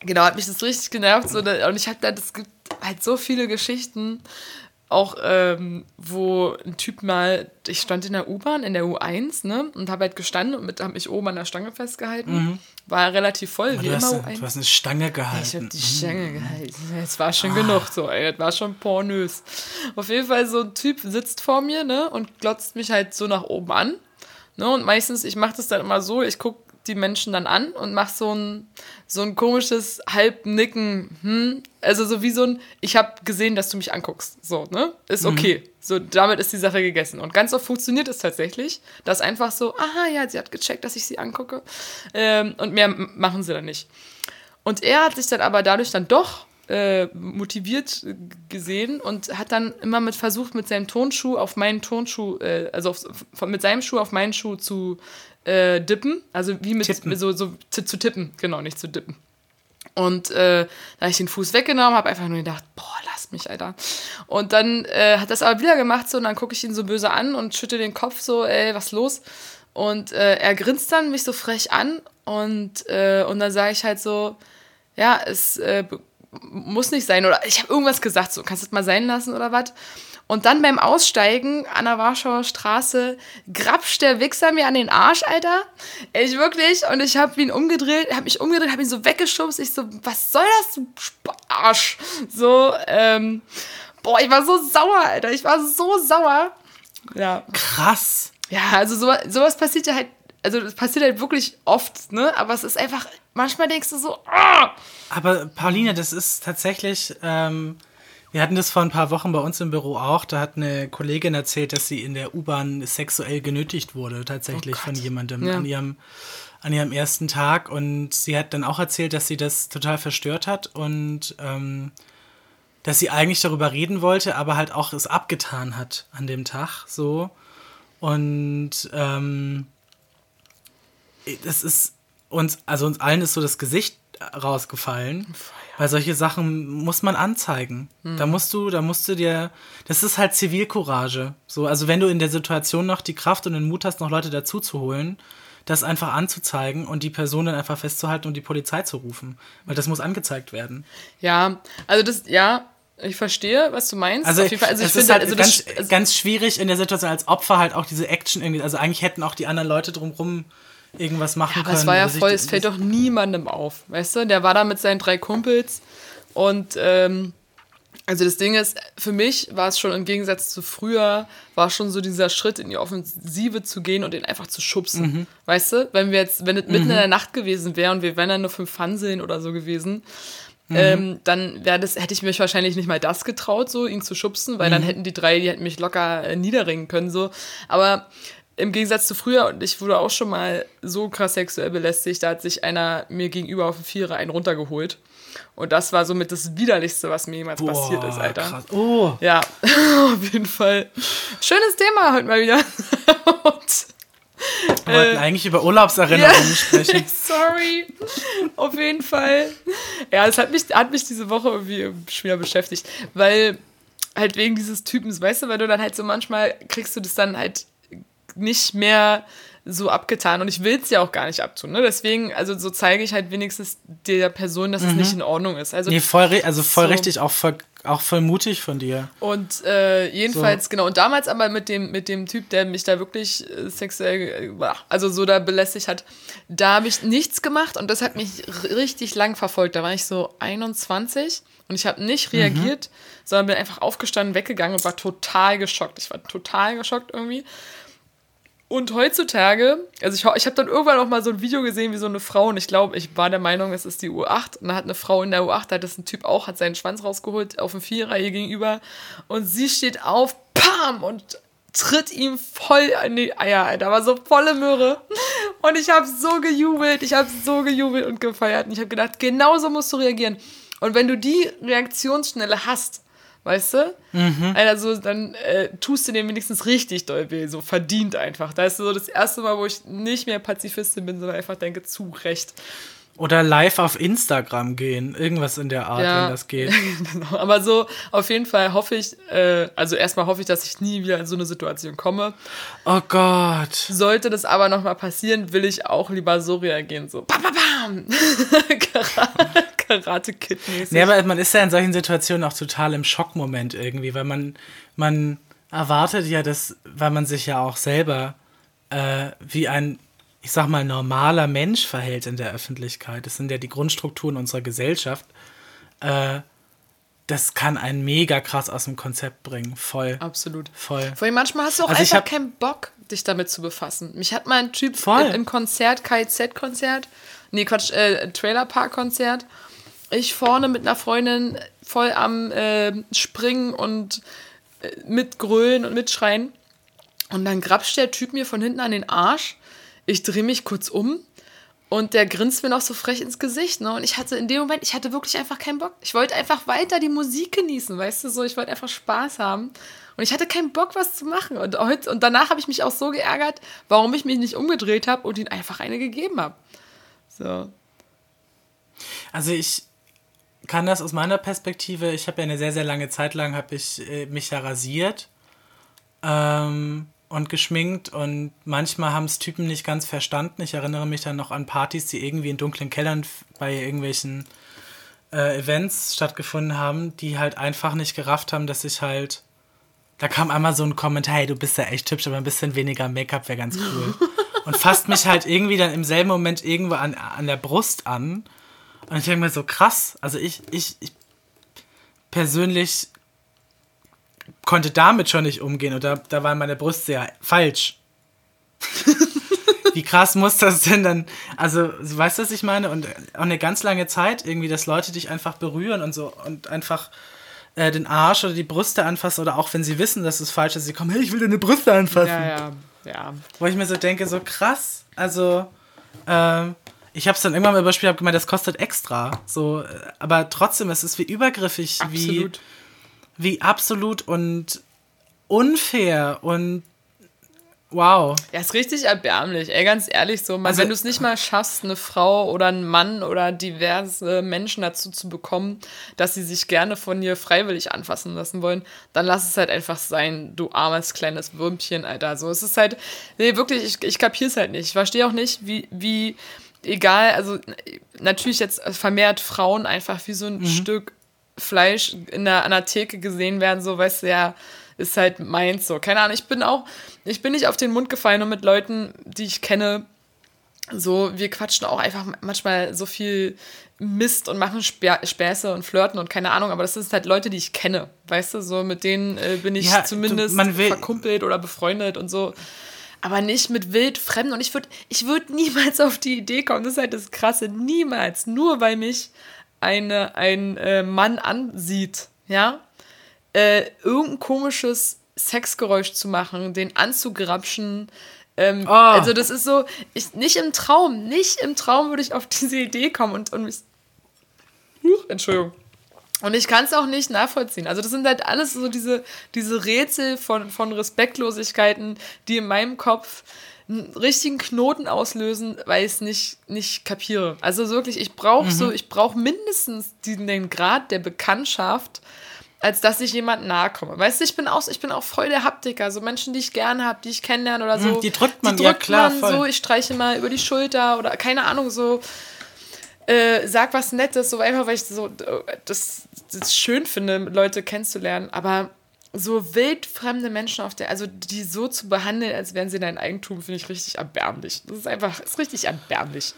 Genau, hat mich das richtig genervt. So, und ich habe da, es gibt halt so viele Geschichten, auch ähm, wo ein Typ mal, ich stand in der U-Bahn, in der U1, ne, und habe halt gestanden und mit habe mich oben an der Stange festgehalten. Mhm. War relativ voll, oh, wie immer U1. Du hast eine Stange gehalten. Ich habe die Stange mhm. gehalten. Es war schon ah. genug so, ey, das war schon pornös. Auf jeden Fall so ein Typ sitzt vor mir, ne, und glotzt mich halt so nach oben an. Ne, und meistens, ich mache das dann immer so, ich gucke die Menschen dann an und mach so ein, so ein komisches Halbnicken. Hm? Also so wie so ein, ich habe gesehen, dass du mich anguckst. So, ne? Ist mhm. okay. Mhm. So, damit ist die Sache gegessen. Und ganz oft funktioniert es tatsächlich, dass einfach so, aha, ja, sie hat gecheckt, dass ich sie angucke. Ähm, und mehr machen sie dann nicht. Und er hat sich dann aber dadurch dann doch äh, motiviert gesehen und hat dann immer mit versucht, mit seinem Tonschuh auf meinen Tonschuh, äh, also auf, mit seinem Schuh auf meinen Schuh zu äh, dippen. Also wie mit tippen. so, so zu, zu, tippen, genau, nicht zu dippen. Und äh, da habe ich den Fuß weggenommen, habe einfach nur gedacht, boah, lass mich, Alter. Und dann äh, hat das aber wieder gemacht so und dann gucke ich ihn so böse an und schütte den Kopf so, ey, was los? Und äh, er grinst dann mich so frech an und, äh, und dann sage ich halt so, ja, es äh, muss nicht sein oder ich habe irgendwas gesagt, so kannst du das mal sein lassen oder was? Und dann beim Aussteigen an der Warschauer Straße grapscht der Wichser mir an den Arsch, Alter. Ich wirklich. Und ich habe ihn umgedreht, habe mich umgedreht, habe ihn so weggeschubst. Ich so, was soll das, du Arsch? So, ähm, boah, ich war so sauer, Alter. Ich war so sauer. Ja. Krass. Ja, also so, sowas passiert ja halt, also das passiert halt wirklich oft, ne? Aber es ist einfach, manchmal denkst du so, ah! Aber Pauline, das ist tatsächlich, ähm, wir hatten das vor ein paar Wochen bei uns im Büro auch. Da hat eine Kollegin erzählt, dass sie in der U-Bahn sexuell genötigt wurde, tatsächlich Oh von jemandem Ja. an, ihrem, an ihrem ersten Tag. Und sie hat dann auch erzählt, dass sie das total verstört hat und ähm, dass sie eigentlich darüber reden wollte, aber halt auch es abgetan hat an dem Tag. So. Und ähm, das ist uns, also uns allen ist so das Gesicht rausgefallen. Weil solche Sachen muss man anzeigen. Da musst du, da musst du dir, das ist halt Zivilcourage. So, also wenn du in der Situation noch die Kraft und den Mut hast, noch Leute dazu zu holen, das einfach anzuzeigen und die Person dann einfach festzuhalten und die Polizei zu rufen. Weil das muss angezeigt werden. Ja, also das, ja, ich verstehe, was du meinst. Also, Auf jeden Fall, also ich finde, halt also ganz, das, also, ganz schwierig in der Situation als Opfer halt auch diese Action irgendwie. Also eigentlich hätten auch die anderen Leute drumrum irgendwas machen aber können. es war ja voll, es fällt doch niemandem auf, weißt du? Der war da mit seinen drei Kumpels und ähm, also das Ding ist, für mich war es schon im Gegensatz zu früher, war schon so dieser Schritt in die Offensive zu gehen und ihn einfach zu schubsen. Mhm. Weißt du? Wenn wir jetzt, wenn es mitten in der Nacht gewesen wäre und wir wären dann nur fünf Fanseln oder so gewesen, Mhm. ähm, dann wäre das, hätte ich mich wahrscheinlich nicht mal das getraut, so ihn zu schubsen, weil Mhm. dann hätten die drei, die hätten mich locker äh, niederringen können, so. Aber im Gegensatz zu früher, und ich wurde auch schon mal so krass sexuell belästigt, da hat sich einer mir gegenüber auf dem Vierer einen runtergeholt. Und das war somit das Widerlichste, was mir jemals passiert ist, Alter. Krass. Oh, Ja, auf jeden Fall. Schönes Thema heute mal wieder. Und, wir wollten eigentlich über Urlaubserinnerungen sprechen. Sorry. Auf jeden Fall. Ja, es hat mich, hat mich diese Woche irgendwie schon wieder beschäftigt, weil halt wegen dieses Typens, weißt du, weil du dann halt so manchmal kriegst du das dann halt nicht mehr so abgetan und ich will es ja auch gar nicht abtun, ne? Deswegen, also so zeige ich halt wenigstens der Person, dass es nicht in Ordnung ist. Also Nee, voll, also voll So. richtig, auch voll, auch voll mutig von dir. Und äh, jedenfalls, genau, und damals aber mit dem, mit dem Typ, der mich da wirklich äh, sexuell, äh, also so da belästigt hat, da habe ich nichts gemacht und das hat mich richtig lang verfolgt. Da war ich so 21 und ich habe nicht reagiert, sondern bin einfach aufgestanden, weggegangen und war total geschockt. Ich war total geschockt irgendwie. Und heutzutage, also ich, ich habe dann irgendwann auch mal so ein Video gesehen, wie so eine Frau, und ich glaube, ich war der Meinung, es ist die U8, und da hat eine Frau in der U8, da hat das ein Typ auch, hat seinen Schwanz rausgeholt auf dem Vierer ihr gegenüber, und sie steht auf, pam, und tritt ihm voll an die Eier, Alter, war so volle Möhre. Und ich habe so gejubelt, ich habe so gejubelt und gefeiert, und ich habe gedacht, genauso musst du reagieren. Und wenn du die Reaktionsschnelle hast, Weißt du? Also dann äh, tust du dem wenigstens richtig doll weh, so verdient einfach. Da ist so das erste Mal, wo ich nicht mehr Pazifistin bin, sondern einfach denke, zu Recht. Oder live auf Instagram gehen. Irgendwas in der Art, Ja. wenn das geht. Genau. Aber so auf jeden Fall hoffe ich, äh, also erstmal hoffe ich, dass ich nie wieder in so eine Situation komme. Oh Gott. Sollte das aber nochmal passieren, will ich auch lieber so reagieren, so bam, bam, bam. Karate- Karate-Kid-mäßig. Nee, aber man ist ja in solchen Situationen auch total im Schockmoment irgendwie, weil man, man erwartet ja das, weil man sich ja auch selber äh, wie ein, ich sag mal, normaler Mensch verhält in der Öffentlichkeit. Das sind ja die Grundstrukturen unserer Gesellschaft. Äh, das kann einen mega krass aus dem Konzept bringen. Voll. Absolut. Voll. Vor allem manchmal hast du auch Also einfach hab- keinen Bock, dich damit zu befassen. Mich hat mal ein Typ Voll. im, Konzert, KZ-Konzert, nee, Quatsch, äh, Trailerpark-Konzert, ich vorne mit einer Freundin voll am äh, Springen und äh, mitgrölen und mitschreien. Und dann grapscht der Typ mir von hinten an den Arsch. Ich drehe mich kurz um und der grinst mir noch so frech ins Gesicht. Ne? Und ich hatte in dem Moment, ich hatte wirklich einfach keinen Bock. Ich wollte einfach weiter die Musik genießen, weißt du so. Ich wollte einfach Spaß haben. Und ich hatte keinen Bock, was zu machen. Und, heute, und danach habe ich mich auch so geärgert, warum ich mich nicht umgedreht habe und ihm einfach eine gegeben habe. So. Also ich kann das aus meiner Perspektive, ich habe ja eine sehr, sehr lange Zeit lang, habe ich äh, mich ja rasiert ähm, und geschminkt und manchmal haben es Typen nicht ganz verstanden. Ich erinnere mich dann noch an Partys, die irgendwie in dunklen Kellern bei irgendwelchen äh, Events stattgefunden haben, die halt einfach nicht gerafft haben, dass ich halt Da kam einmal so ein Kommentar, hey, du bist ja echt hübsch, aber ein bisschen weniger Make-up wäre ganz cool. und fasst mich halt irgendwie dann im selben Moment irgendwo an, an der Brust an. Und ich denke mir so, krass. Also ich, ich, ich persönlich konnte damit schon nicht umgehen und da, da waren meine Brüste ja falsch. Wie krass muss das denn dann? Also, weißt du, was ich meine? Und auch eine ganz lange Zeit irgendwie, dass Leute dich einfach berühren und so und einfach äh, den Arsch oder die Brüste anfassen oder auch wenn sie wissen, dass es falsch ist, sie kommen, hey, ich will deine Brüste anfassen. Ja, ja, ja. Wo ich mir so denke, so krass. Also, ähm, ich habe es dann irgendwann mal überspielt, habe gemeint, das kostet extra. So, aber trotzdem, es ist wie übergriffig, Absolut. wie wie absolut und unfair und wow. Ja, ist richtig erbärmlich, ey, ganz ehrlich so. Also- wenn du es nicht mal schaffst, eine Frau oder einen Mann oder diverse Menschen dazu zu bekommen, dass sie sich gerne von dir freiwillig anfassen lassen wollen, dann lass es halt einfach sein, du armes kleines Würmchen, Alter. So, es ist halt, nee, wirklich, ich, ich kapier's halt nicht. Ich verstehe auch nicht, wie, wie, egal, also natürlich jetzt vermehrt Frauen einfach wie so ein Stück Fleisch in der, an der Theke gesehen werden, so, weißt du, ja, ist halt meins so. Keine Ahnung, ich bin auch, ich bin nicht auf den Mund gefallen und mit Leuten, die ich kenne, so, wir quatschen auch einfach manchmal so viel Mist und machen Spä Späße und flirten und keine Ahnung, aber das sind halt Leute, die ich kenne, weißt du, so mit denen äh, bin ich Ja, du- zumindest man will- verkumpelt oder befreundet und so. Aber nicht mit wild Fremden. Und ich würde ich würd niemals auf die Idee kommen. Das ist halt das Krasse. Niemals. Nur weil mich eine, ein äh, Mann ansieht, ja, äh, irgendein komisches Sexgeräusch zu machen, den anzugrapschen. Ähm, Oh. Also das ist so, ich, nicht im Traum, nicht im Traum würde ich auf diese Idee kommen und, und mich, Huch, Entschuldigung. Und ich kann es auch nicht nachvollziehen. Also das sind halt alles so diese, diese Rätsel von, von Respektlosigkeiten, die in meinem Kopf einen richtigen Knoten auslösen, weil ich es nicht, nicht kapiere. Also wirklich, ich brauche so, ich brauche mindestens den, den Grad der Bekanntschaft, als dass ich jemand nahe komme. Weißt du, ich bin auch, ich bin auch voll der Haptiker. So Menschen, die ich gerne habe, die ich kennenlerne oder so. Mhm, die drückt man, die ja, drückt klar, man voll. so, ich streiche mal über die Schulter oder keine Ahnung, so äh, sag was Nettes, so einfach, weil ich so äh, das, das schön finde, Leute kennenzulernen, aber so wildfremde Menschen auf der, also die so zu behandeln, als wären sie dein Eigentum, finde ich richtig erbärmlich. Das ist einfach, ist richtig erbärmlich.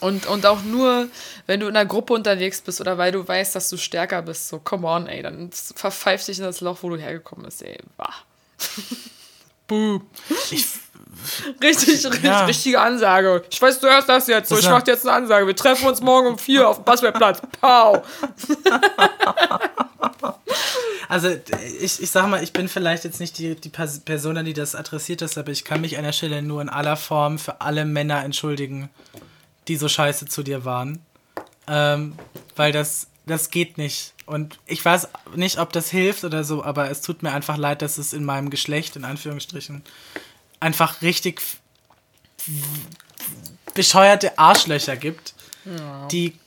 Und, und auch nur, wenn du in einer Gruppe unterwegs bist oder weil du weißt, dass du stärker bist, so, come on, ey, dann verpfeif dich in das Loch, wo du hergekommen bist, ey. Bah. Buh. Ich, Richtig, richtig, Ja. richtige Ansage. Ich weiß, du hörst das jetzt. So, ich war- mach dir jetzt eine Ansage. Wir treffen uns morgen um vier auf dem Basketballplatz. Pow. also ich, ich sag mal, ich bin vielleicht jetzt nicht die, die Pers- Person, an die das adressiert ist, aber ich kann mich an der Stelle nur in aller Form für alle Männer entschuldigen, die so scheiße zu dir waren. Ähm, weil das, das geht nicht. Und ich weiß nicht, ob das hilft oder so, aber es tut mir einfach leid, dass es in meinem Geschlecht, in Anführungsstrichen, einfach richtig bescheuerte Arschlöcher gibt, die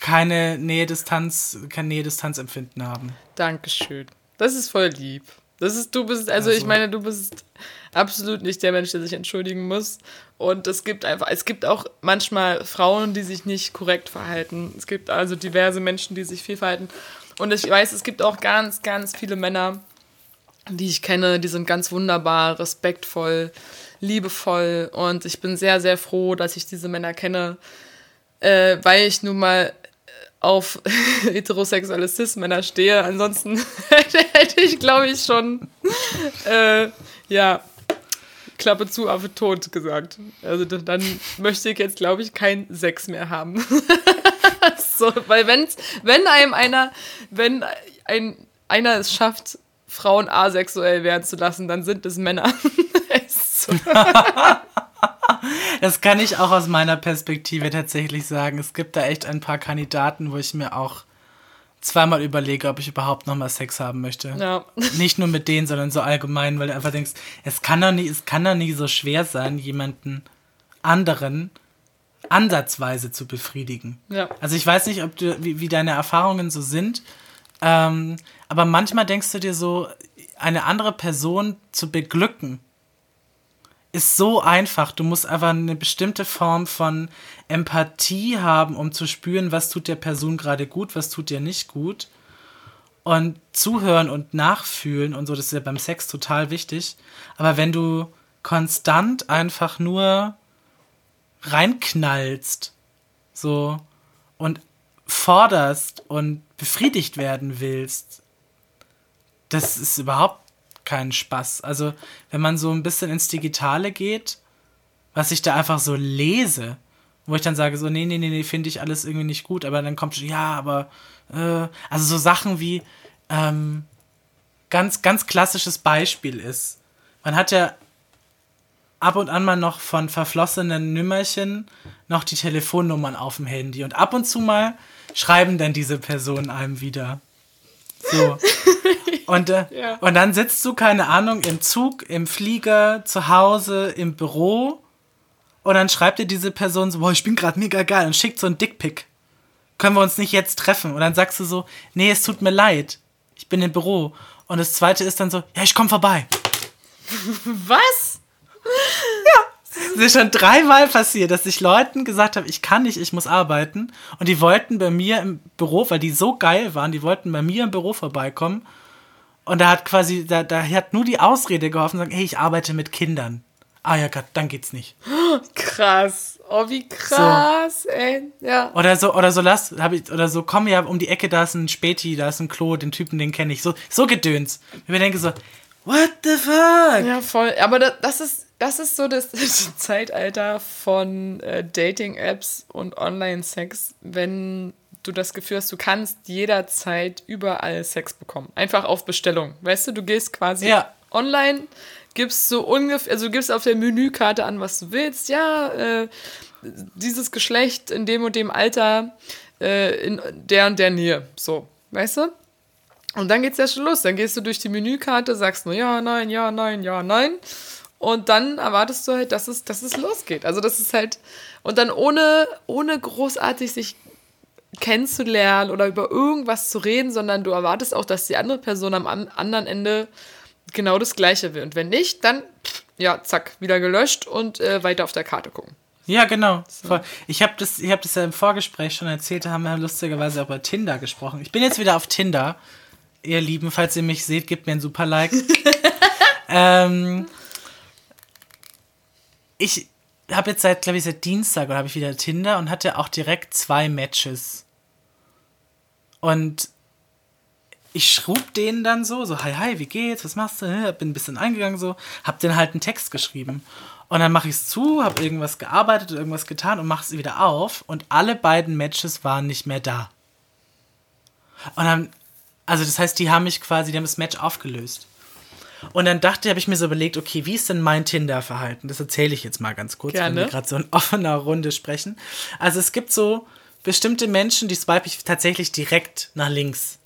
keine Nähe-Distanz, kein Nähe-Distanz-Empfinden haben. Dankeschön. Das ist voll lieb. Das ist, du bist, also, Also- ich meine, du bist absolut nicht der Mensch, der sich entschuldigen muss. Und es gibt einfach, es gibt auch manchmal Frauen, die sich nicht korrekt verhalten. Es gibt also diverse Menschen, die sich viel verhalten. Und ich weiß, es gibt auch ganz, ganz viele Männer, die ich kenne, die sind ganz wunderbar, respektvoll, liebevoll. Und ich bin sehr, sehr froh, dass ich diese Männer kenne, äh, weil ich nun mal auf heterosexuelle Cis-Männer stehe. Ansonsten hätte ich, glaube ich, schon, äh, ja, Klappe zu, Affe tot gesagt. Also dann möchte ich jetzt, glaube ich, kein Sex mehr haben. so, weil wenn's, wenn einem einer, wenn ein, einer es schafft, Frauen asexuell werden zu lassen, dann sind es Männer. Das kann ich auch aus meiner Perspektive tatsächlich sagen. Es gibt da echt ein paar Kandidaten, wo ich mir auch zweimal überlege, ob ich überhaupt nochmal Sex haben möchte. ja. Nicht nur mit denen, sondern so allgemein, weil du einfach denkst, es kann doch nie, es kann doch nie so schwer sein, jemanden anderen ansatzweise zu befriedigen. Ja. Also ich weiß nicht, ob du, wie, wie deine Erfahrungen so sind, ähm, aber manchmal denkst du dir so, eine andere Person zu beglücken, ist so einfach. Du musst einfach eine bestimmte Form von Empathie haben, um zu spüren, was tut der Person gerade gut, was tut dir nicht gut. und zuhören und nachfühlen und so, das ist ja beim Sex total wichtig. Aber wenn du konstant einfach nur reinknallst, so und forderst und befriedigt werden willst, das ist überhaupt kein Spaß. Also, wenn man so ein bisschen ins Digitale geht, was ich da einfach so lese, wo ich dann sage, so, nee, nee, nee, nee, finde ich alles irgendwie nicht gut, aber dann kommt schon, ja, aber, äh, also so Sachen wie, ähm, ganz, ganz klassisches Beispiel ist, man hat ja ab und an mal noch von verflossenen Nümmerchen noch die Telefonnummern auf dem Handy und ab und zu mal schreiben dann diese Personen einem wieder. So. Und, äh, ja. und dann sitzt du, keine Ahnung, im Zug, im Flieger, zu Hause, im Büro und dann schreibt dir diese Person so, boah, ich bin gerade mega geil und schickt so ein Dickpick. Können wir uns nicht jetzt treffen? Und dann sagst du so, nee, es tut mir leid. Ich bin im Büro. Und das zweite ist dann so, ja, ich komm vorbei. Was? Ja. Es ist schon dreimal passiert, dass ich Leuten gesagt habe, ich kann nicht, ich muss arbeiten. Und die wollten bei mir im Büro, weil die so geil waren, die wollten bei mir im Büro vorbeikommen. Und da hat quasi, da, da hat nur die Ausrede geholfen, sagen, hey, ich arbeite mit Kindern. Ah ja, Gott, dann geht's nicht. Krass. Oh, wie krass, so. ey. Ja. Oder so, oder so lass, hab ich, oder so, komm ja um die Ecke, da ist ein Späti, da ist ein Klo, den Typen, den kenne ich. So, so gedöns. Ich mir denke so, what the fuck? Ja, voll. Aber das, das ist, das ist so das, das Zeitalter von äh, Dating-Apps und Online-Sex, wenn du das Gefühl hast, du kannst jederzeit überall Sex bekommen. Einfach auf Bestellung. Weißt du, du gehst quasi ja. online, gibst so ungefähr, also gibst auf der Menükarte an, was du willst. Ja, äh, dieses Geschlecht in dem und dem Alter, äh, in der und der Nähe. So, weißt du? Und dann geht's ja schon los. Dann gehst du durch die Menükarte, sagst nur ja, nein, ja, nein, ja, nein. Und dann erwartest du halt, dass es, dass es losgeht. Also das ist halt, und dann ohne, ohne großartig sich kennenzulernen oder über irgendwas zu reden, sondern du erwartest auch, dass die andere Person am anderen Ende genau das Gleiche will. Und wenn nicht, dann, ja, zack, wieder gelöscht und äh, weiter auf der Karte gucken. Ja, genau. So. Ich habe das, hab das ja im Vorgespräch schon erzählt, da haben wir lustigerweise auch über Tinder gesprochen. Ich bin jetzt wieder auf Tinder. Ihr Lieben, falls ihr mich seht, gebt mir ein super Like. ähm, ich habe jetzt seit, glaube ich, seit Dienstag habe ich wieder Tinder und hatte auch direkt zwei Matches. Und ich schrub denen dann so, so, hi, hi, wie geht's, was machst du? Bin ein bisschen eingegangen so, hab denen halt einen Text geschrieben. Und dann mache ich es zu, habe irgendwas gearbeitet, irgendwas getan und mache es wieder auf und alle beiden Matches waren nicht mehr da. Und dann, also das heißt, die haben mich quasi, die haben das Match aufgelöst. Und dann dachte, habe ich mir so überlegt, okay, wie ist denn mein Tinder-Verhalten? Das erzähle ich jetzt mal ganz kurz, Gerne. wenn wir gerade so in offener Runde sprechen. Also es gibt so bestimmte Menschen, die swipe ich tatsächlich direkt nach links.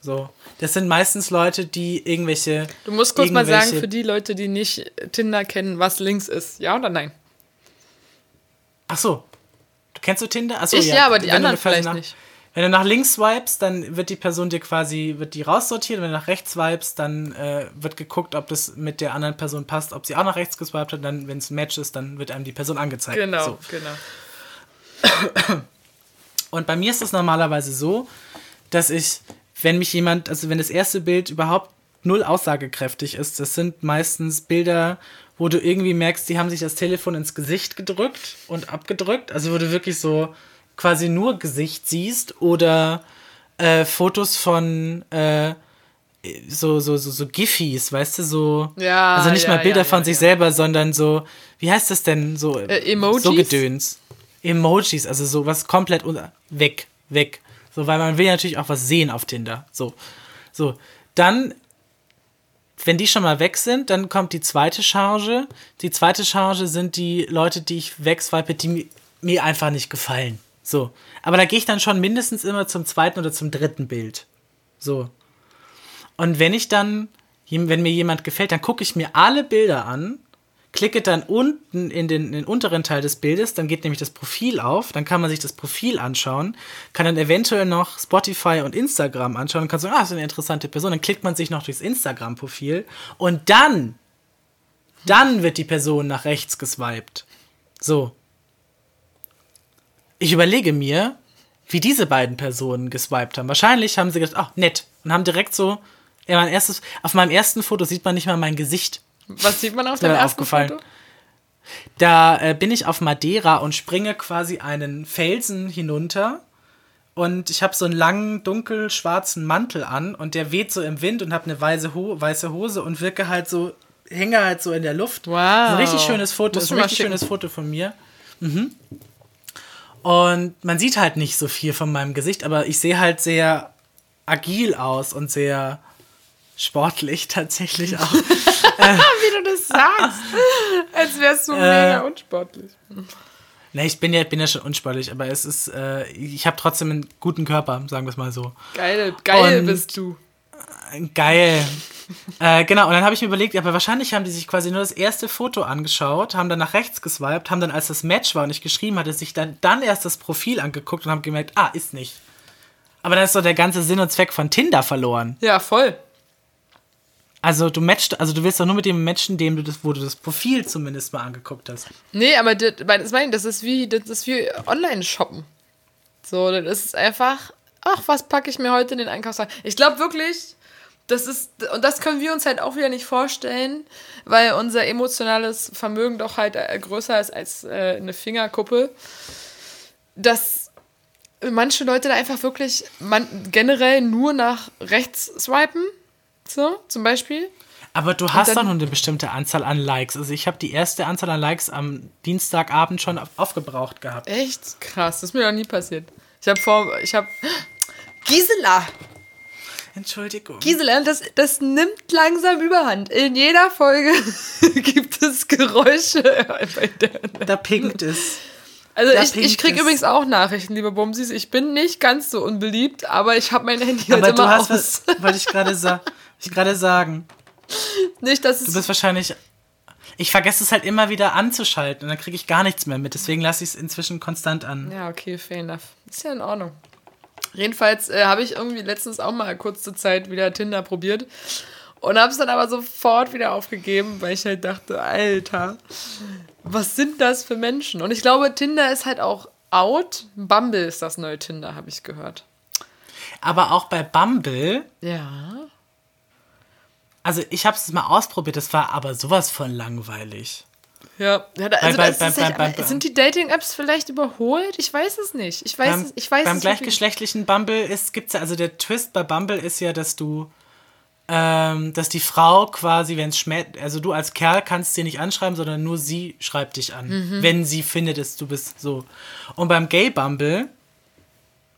So. Das sind meistens Leute, die irgendwelche. Du musst kurz mal sagen, für die Leute, die nicht Tinder kennen, was links ist. Ja oder nein? Ach so. Du kennst du Tinder? Ach so, ich ja, ja aber die anderen vielleicht nach, nicht. Wenn du nach links swipest, dann wird die Person dir quasi, wird die raussortiert. Wenn du nach rechts swipest, dann äh, wird geguckt, ob das mit der anderen Person passt, ob sie auch nach rechts geswiped hat. Dann, wenn es ein Match ist, dann wird einem die Person angezeigt. Genau, so. genau. Und bei mir ist es normalerweise so, dass ich, wenn mich jemand, also wenn das erste Bild überhaupt null aussagekräftig ist, das sind meistens Bilder, wo du irgendwie merkst, die haben sich das Telefon ins Gesicht gedrückt und abgedrückt. Also wo du wirklich so quasi nur Gesicht siehst oder äh, Fotos von äh, so, so, so, so Giffies, weißt du, so. Ja. Also nicht ja, mal Bilder ja, von sich selber, sondern so, wie heißt das denn? So, äh, Emojis? so Gedöns. Emojis, also so was komplett weg, weg. So, weil man will natürlich auch was sehen auf Tinder. So. So. Dann, wenn die schon mal weg sind, dann kommt die zweite Charge. Die zweite Charge sind die Leute, die ich wegswipe, die mir einfach nicht gefallen. So. Aber da gehe ich dann schon mindestens immer zum zweiten oder zum dritten Bild. So. Und wenn ich dann, wenn mir jemand gefällt, dann gucke ich mir alle Bilder an, klicke dann unten in den, in den, unteren Teil des Bildes, dann geht nämlich das Profil auf, dann kann man sich das Profil anschauen, kann dann eventuell noch Spotify und Instagram anschauen und kann sagen, ah, das ist eine interessante Person, dann klickt man sich noch durchs Instagram-Profil und dann, dann wird die Person nach rechts geswiped. So, ich überlege mir, wie diese beiden Personen geswiped haben. Wahrscheinlich haben sie gedacht, ach, nett. und haben direkt so, ja, mein erstes, auf meinem ersten Foto sieht man nicht mal mein Gesicht. Was sieht man auf dem ersten. Foto? Da äh, bin ich auf Madeira und springe quasi einen Felsen hinunter. Und ich habe so einen langen, dunkel-schwarzen Mantel an und der weht so im Wind und habe eine weiße, Ho weiße Hose und wirke halt so, hänge halt so in der Luft. Wow. Ein richtig schönes Foto. Das ist ein richtig schönes Foto von mir. Mhm. Und man sieht halt nicht so viel von meinem Gesicht, aber ich sehe halt sehr agil aus und sehr sportlich tatsächlich auch. Wie du das sagst. Als wärst du Äh. mega unsportlich. Ne, ich bin ja, bin ja schon unsportlich, aber es ist, äh, ich habe trotzdem einen guten Körper, sagen wir es mal so. Geil, geil Und- bist du. Geil. äh, genau, und dann habe ich mir überlegt, aber wahrscheinlich haben die sich quasi nur das erste Foto angeschaut, haben dann nach rechts geswiped, haben dann, als das Match war und ich geschrieben hatte, sich dann, dann erst das Profil angeguckt und haben gemerkt, ah, ist nicht. Aber dann ist doch der ganze Sinn und Zweck von Tinder verloren. Ja, voll. Also du matchst, also du willst doch nur mit dem matchen, dem du das, wo du das Profil zumindest mal angeguckt hast. Nee, aber das, das, ist wie, das ist wie Online-Shoppen. So, das ist einfach, ach, was packe ich mir heute in den Einkaufswagen? Ich glaube wirklich, das ist, und das können wir uns halt auch wieder nicht vorstellen, weil unser emotionales Vermögen doch halt äh, größer ist als äh, eine Fingerkuppe, dass manche Leute da einfach wirklich man, generell nur nach rechts swipen. So, zum Beispiel. Aber du hast dann- doch nur eine bestimmte Anzahl an Likes. Also ich habe die erste Anzahl an Likes am Dienstagabend schon auf- aufgebraucht gehabt. Echt krass, das ist mir noch nie passiert. Ich habe vor, ich habe Gisela, Entschuldigung. Gisela, das, das nimmt langsam Überhand. In jeder Folge gibt es Geräusche. Da pinkt es. Also Da ich, ich kriege übrigens auch Nachrichten, liebe Bumsis. Ich bin nicht ganz so unbeliebt, aber ich habe mein Handy halt Aber du immer hast aus. was, wollte ich gerade sa sagen. Nicht, dass Du es bist wahrscheinlich. Ich vergesse es halt immer wieder anzuschalten und dann kriege ich gar nichts mehr mit. Deswegen lasse ich es inzwischen konstant an. Ja, okay, fair enough. Ist ja in Ordnung. Jedenfalls äh, habe ich irgendwie letztens auch mal kurze Zeit wieder Tinder probiert und habe es dann aber sofort wieder aufgegeben, weil ich halt dachte, Alter, was sind das für Menschen? Und ich glaube, Tinder ist halt auch out. Bumble ist das neue Tinder, habe ich gehört. Aber auch bei Bumble, Ja. also ich habe es mal ausprobiert, das war aber sowas von langweilig. Ja, ja da, also bei- bei- bei- halt, bei- sind die Dating-Apps vielleicht überholt? Ich weiß es nicht. Ich weiß, beim, es, ich weiß beim es gleichgeschlechtlichen Bumble ist, gibt's ja, also der Twist bei Bumble ist ja, dass du, ähm, dass die Frau quasi, wenn es schmäht, also du als Kerl kannst sie nicht anschreiben, sondern nur sie schreibt dich an, Mhm. wenn sie findet, dass du bist so. Und beim Gay Bumble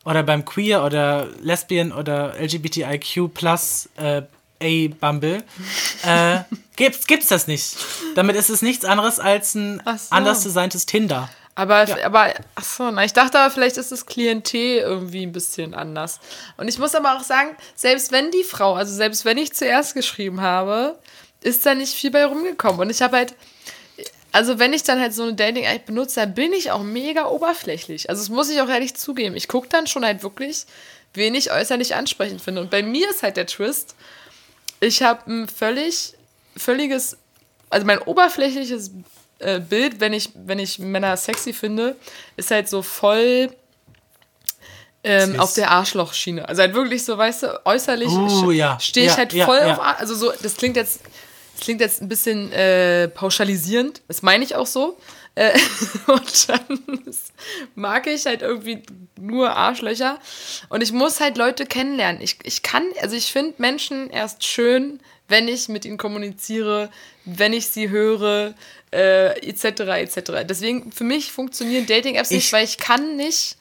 oder beim Queer oder Lesbian oder LGBTIQ plus äh, A Bumble äh, gibt's, gibt's das nicht. Damit ist es nichts anderes als ein so. anders designtes Tinder. Aber, aber, ach so, na, ich dachte aber, vielleicht ist das Klientel irgendwie ein bisschen anders. Und ich muss aber auch sagen, selbst wenn die Frau, also selbst wenn ich zuerst geschrieben habe, ist da nicht viel bei rumgekommen. Und ich habe halt, also wenn ich dann halt so eine Dating-App benutze, dann bin ich auch mega oberflächlich. Also das muss ich auch ehrlich zugeben. Ich gucke dann schon halt wirklich, wen ich äußerlich ansprechend finde. Und bei mir ist halt der Twist, ich habe ein völlig, völliges, also mein oberflächliches äh, Bild, wenn ich, wenn ich Männer sexy finde, ist halt so voll ähm, auf der Arschlochschiene. Also halt wirklich so, weißt du, äußerlich Uh, ja. stehe ich Ja, halt voll ja. auf Ar Also so, das klingt jetzt, das klingt jetzt ein bisschen äh, pauschalisierend. Das meine ich auch so. Äh, und dann mag ich halt irgendwie nur Arschlöcher. Und ich muss halt Leute kennenlernen. Ich, ich kann, also ich finde Menschen erst schön, wenn ich mit ihnen kommuniziere, wenn ich sie höre, äh, etc. etc. Deswegen, für mich funktionieren Dating-Apps nicht, Ich- weil ich kann nicht.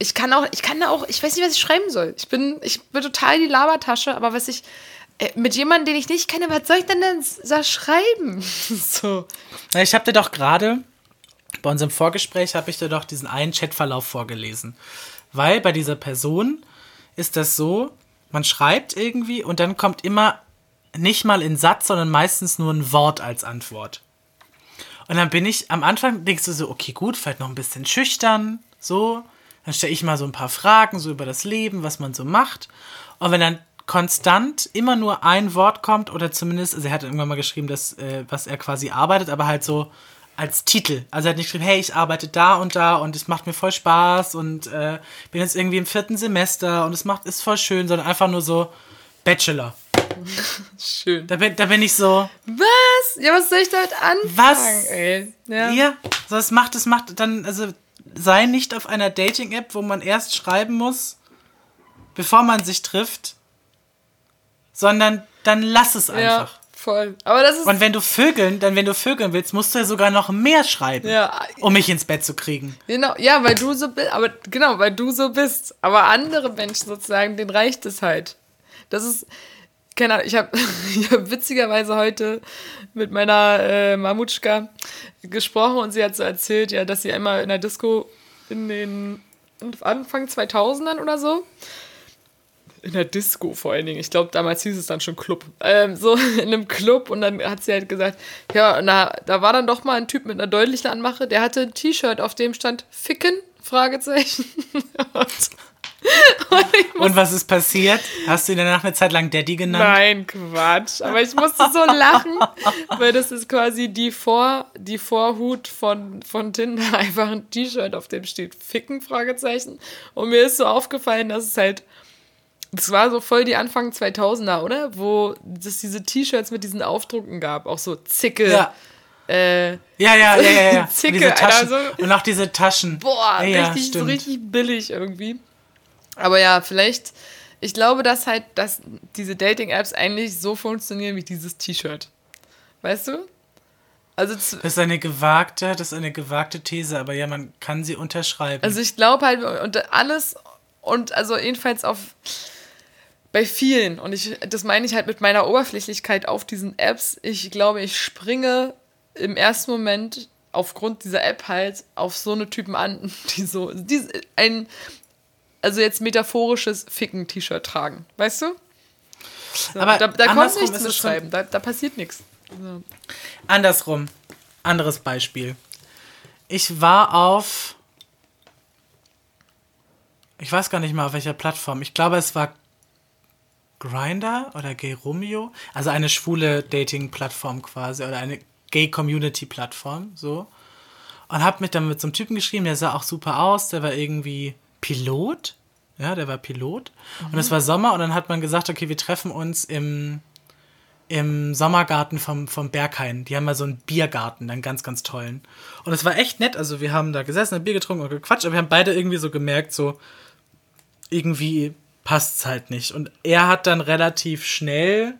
Ich kann auch, ich kann da auch, ich weiß nicht, was ich schreiben soll. Ich bin, ich bin total die Labertasche, aber was ich, äh, mit jemandem, den ich nicht kenne, was soll ich denn denn da schreiben? so. Ich habe dir doch gerade bei unserem Vorgespräch habe ich dir doch diesen einen Chatverlauf vorgelesen, weil bei dieser Person ist das so, man schreibt irgendwie und dann kommt immer nicht mal ein Satz, sondern meistens nur ein Wort als Antwort. Und dann bin ich am Anfang denkst du so, okay, gut, vielleicht noch ein bisschen schüchtern, so. Dann stelle ich mal so ein paar Fragen so über das Leben, was man so macht. Und wenn dann konstant immer nur ein Wort kommt oder zumindest, also er hat irgendwann mal geschrieben, dass, äh, was er quasi arbeitet, aber halt so als Titel. Also er hat nicht geschrieben, hey, ich arbeite da und da und es macht mir voll Spaß und äh, bin jetzt irgendwie im vierten Semester und es macht ist voll schön, sondern einfach nur so Bachelor. Schön. Da bin, da bin ich so, Was? Ja, was soll ich damit anfangen? Was? Ey? Ja. ja, so es macht, es macht dann, also sei nicht auf einer Dating-App, wo man erst schreiben muss, bevor man sich trifft, sondern dann lass es ja, einfach. voll. Aber das ist. Und wenn du vögeln, dann wenn du vögeln willst, musst du ja sogar noch mehr schreiben, Ja. um mich ins Bett zu kriegen. Genau, ja, weil du so bist, aber genau, weil du so bist. Aber andere Menschen sozusagen, denen reicht es halt. Das ist, keine Ahnung, ich habe hab witzigerweise heute mit meiner äh, Mamutschka gesprochen und sie hat so erzählt, ja, dass sie einmal in der Disco in den Anfang 2000ern oder so, in der Disco vor allen Dingen, ich glaube, damals hieß es dann schon Club, ähm, so in einem Club und dann hat sie halt gesagt, ja, na, da war dann doch mal ein Typ mit einer deutlichen Anmache, der hatte ein T-Shirt, auf dem stand Ficken, Fragezeichen. und Und was ist passiert? Hast du ihn danach eine Zeit lang Daddy genannt? Nein, Quatsch. Aber ich musste so lachen, weil das ist quasi die, Vor, die Vorhut von, von Tinder. Einfach ein T-Shirt, auf dem steht Ficken, Fragezeichen. Und mir ist so aufgefallen, dass es halt, das war so voll die Anfang 2000er, oder? Wo es diese T-Shirts mit diesen Aufdrucken gab. Auch so Zicke. Ja. Äh, Ja, ja, ja, ja, ja. Zicke, und diese Taschen. Alter, so- Und auch diese Taschen. boah, ja, ja, richtig, so stimmt. richtig billig irgendwie. Aber ja, vielleicht, ich glaube, dass halt, dass diese Dating-Apps eigentlich so funktionieren wie dieses T-Shirt. Weißt du? Also, Das ist eine gewagte, das ist eine gewagte These, aber ja, man kann sie unterschreiben. also ich glaube halt, und alles, und also jedenfalls auf, bei vielen, und ich, das meine ich halt mit meiner Oberflächlichkeit auf diesen Apps, ich glaube, ich springe im ersten Moment aufgrund dieser App halt auf so eine Typen an, die so, die, ein, also jetzt metaphorisches Ficken-T-Shirt tragen, weißt du? So, Aber da, da kommt nichts schon- Schreiben, da, da passiert nichts. So. Andersrum. Anderes Beispiel. Ich war auf. Ich weiß gar nicht mal auf welcher Plattform. Ich glaube, es war Grinder oder Gay Romeo. Also eine schwule Dating-Plattform quasi oder eine Gay-Community-Plattform. So. Und hab mich dann mit so einem Typen geschrieben, der sah auch super aus. Der war irgendwie Pilot. Ja, der war Pilot. Und es war Sommer und dann hat man gesagt, okay, wir treffen uns im im Sommergarten vom, vom Berghain. Die haben mal so einen Biergarten, einen ganz, ganz tollen. Und es war echt nett. Also wir haben da gesessen, ein Bier getrunken und gequatscht, aber wir haben beide irgendwie so gemerkt, so irgendwie passt's halt nicht. Und er hat dann relativ schnell,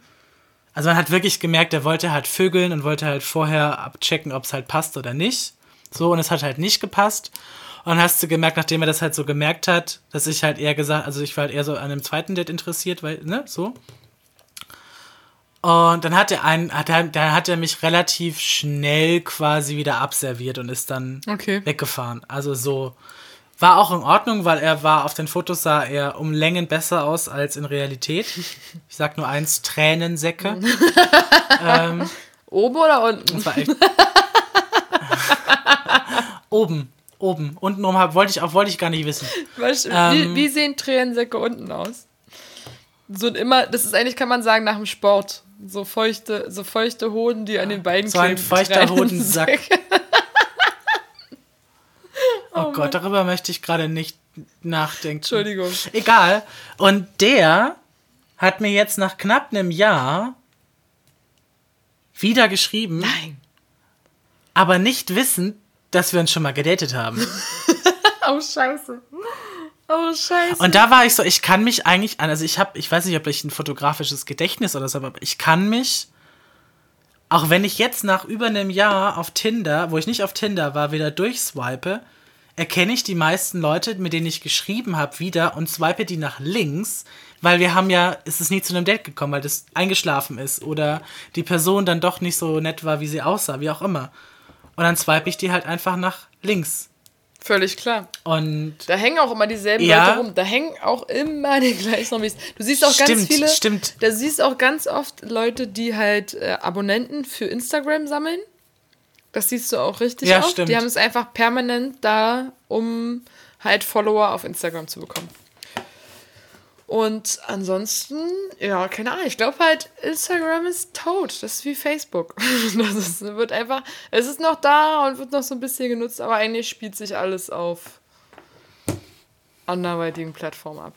also man hat wirklich gemerkt, er wollte halt vögeln und wollte halt vorher abchecken, ob es halt passt oder nicht. So, und es hat halt nicht gepasst. Und hast du gemerkt, nachdem er das halt so gemerkt hat, dass ich halt eher gesagt, also ich war halt eher so an einem zweiten Date interessiert, weil, ne, so. Und dann hat er einen, hat er, dann hat er mich relativ schnell quasi wieder abserviert und ist dann Okay. weggefahren. Also so war auch in Ordnung, weil er war auf den Fotos sah er um Längen besser aus als in Realität. Ich sag nur eins, Tränensäcke. Oben oder unten? Das war echt. oben, oben, unten um wollte ich auch wollte ich gar nicht wissen. Weißt, Ähm. wie, wie sehen Tränensäcke unten aus? So immer, das ist eigentlich, kann man sagen, nach dem Sport. So feuchte, so feuchte Hoden, die an den Beinen So ein kleben. feuchter Hodensack. Tränensäcke. Oh, Gott, darüber möchte ich gerade nicht nachdenken. Entschuldigung. Egal. Und der hat mir jetzt nach knapp einem Jahr wieder geschrieben, Nein. aber nicht wissend, dass wir uns schon mal gedatet haben. Oh, scheiße. Oh, scheiße. Und da war ich so, ich kann mich eigentlich an, also ich habe, ich weiß nicht, ob ich ein fotografisches Gedächtnis oder so, habe, aber ich kann mich, auch wenn ich jetzt nach über einem Jahr auf Tinder, wo ich nicht auf Tinder war, wieder durchswipe, erkenne ich die meisten Leute, mit denen ich geschrieben habe, wieder und swipe die nach links, weil wir haben ja, es ist nie zu einem Date gekommen, weil das eingeschlafen ist oder die Person dann doch nicht so nett war, wie sie aussah, wie auch immer. Und dann swipe ich die halt einfach nach links. Völlig klar. Und Da hängen auch immer dieselben Ja. Leute rum. Da hängen auch immer die gleichen Zombies. Du siehst auch ganz Stimmt, viele. stimmt. Da siehst auch ganz oft Leute, die halt äh, Abonnenten für Instagram sammeln. Das siehst du auch richtig Ja, oft. stimmt. Die haben es einfach permanent da, um halt Follower auf Instagram zu bekommen. Und ansonsten, ja, keine Ahnung. Ich glaube halt, Instagram ist tot. Das ist wie Facebook. Das ist, wird einfach, es ist noch da und wird noch so ein bisschen genutzt, aber eigentlich spielt sich alles auf anderweitigen Plattformen ab.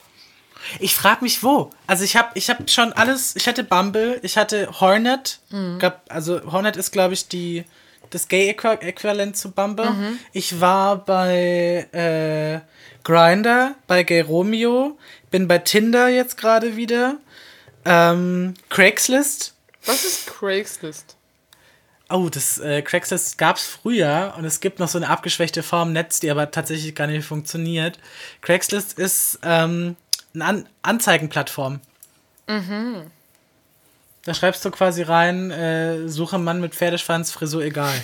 Ich frage mich wo. Also ich habe ich hab schon alles, ich hatte Bumble, ich hatte Hornet. Mhm. Glaub, also Hornet ist, glaube ich, die, das Gay-Äquivalent zu Bumble. Mhm. Ich war bei äh, Grinder, bei Gay Romeo, bin bei Tinder jetzt gerade wieder. Ähm, Craigslist. Was ist Craigslist? Oh, das äh, Craigslist gab es früher und es gibt noch so eine abgeschwächte Form Netz, die aber tatsächlich gar nicht funktioniert. Craigslist ist ähm, eine An Anzeigenplattform. Mhm. Da schreibst du quasi rein, äh, suche Mann mit Pferdeschwanz, Frisur egal.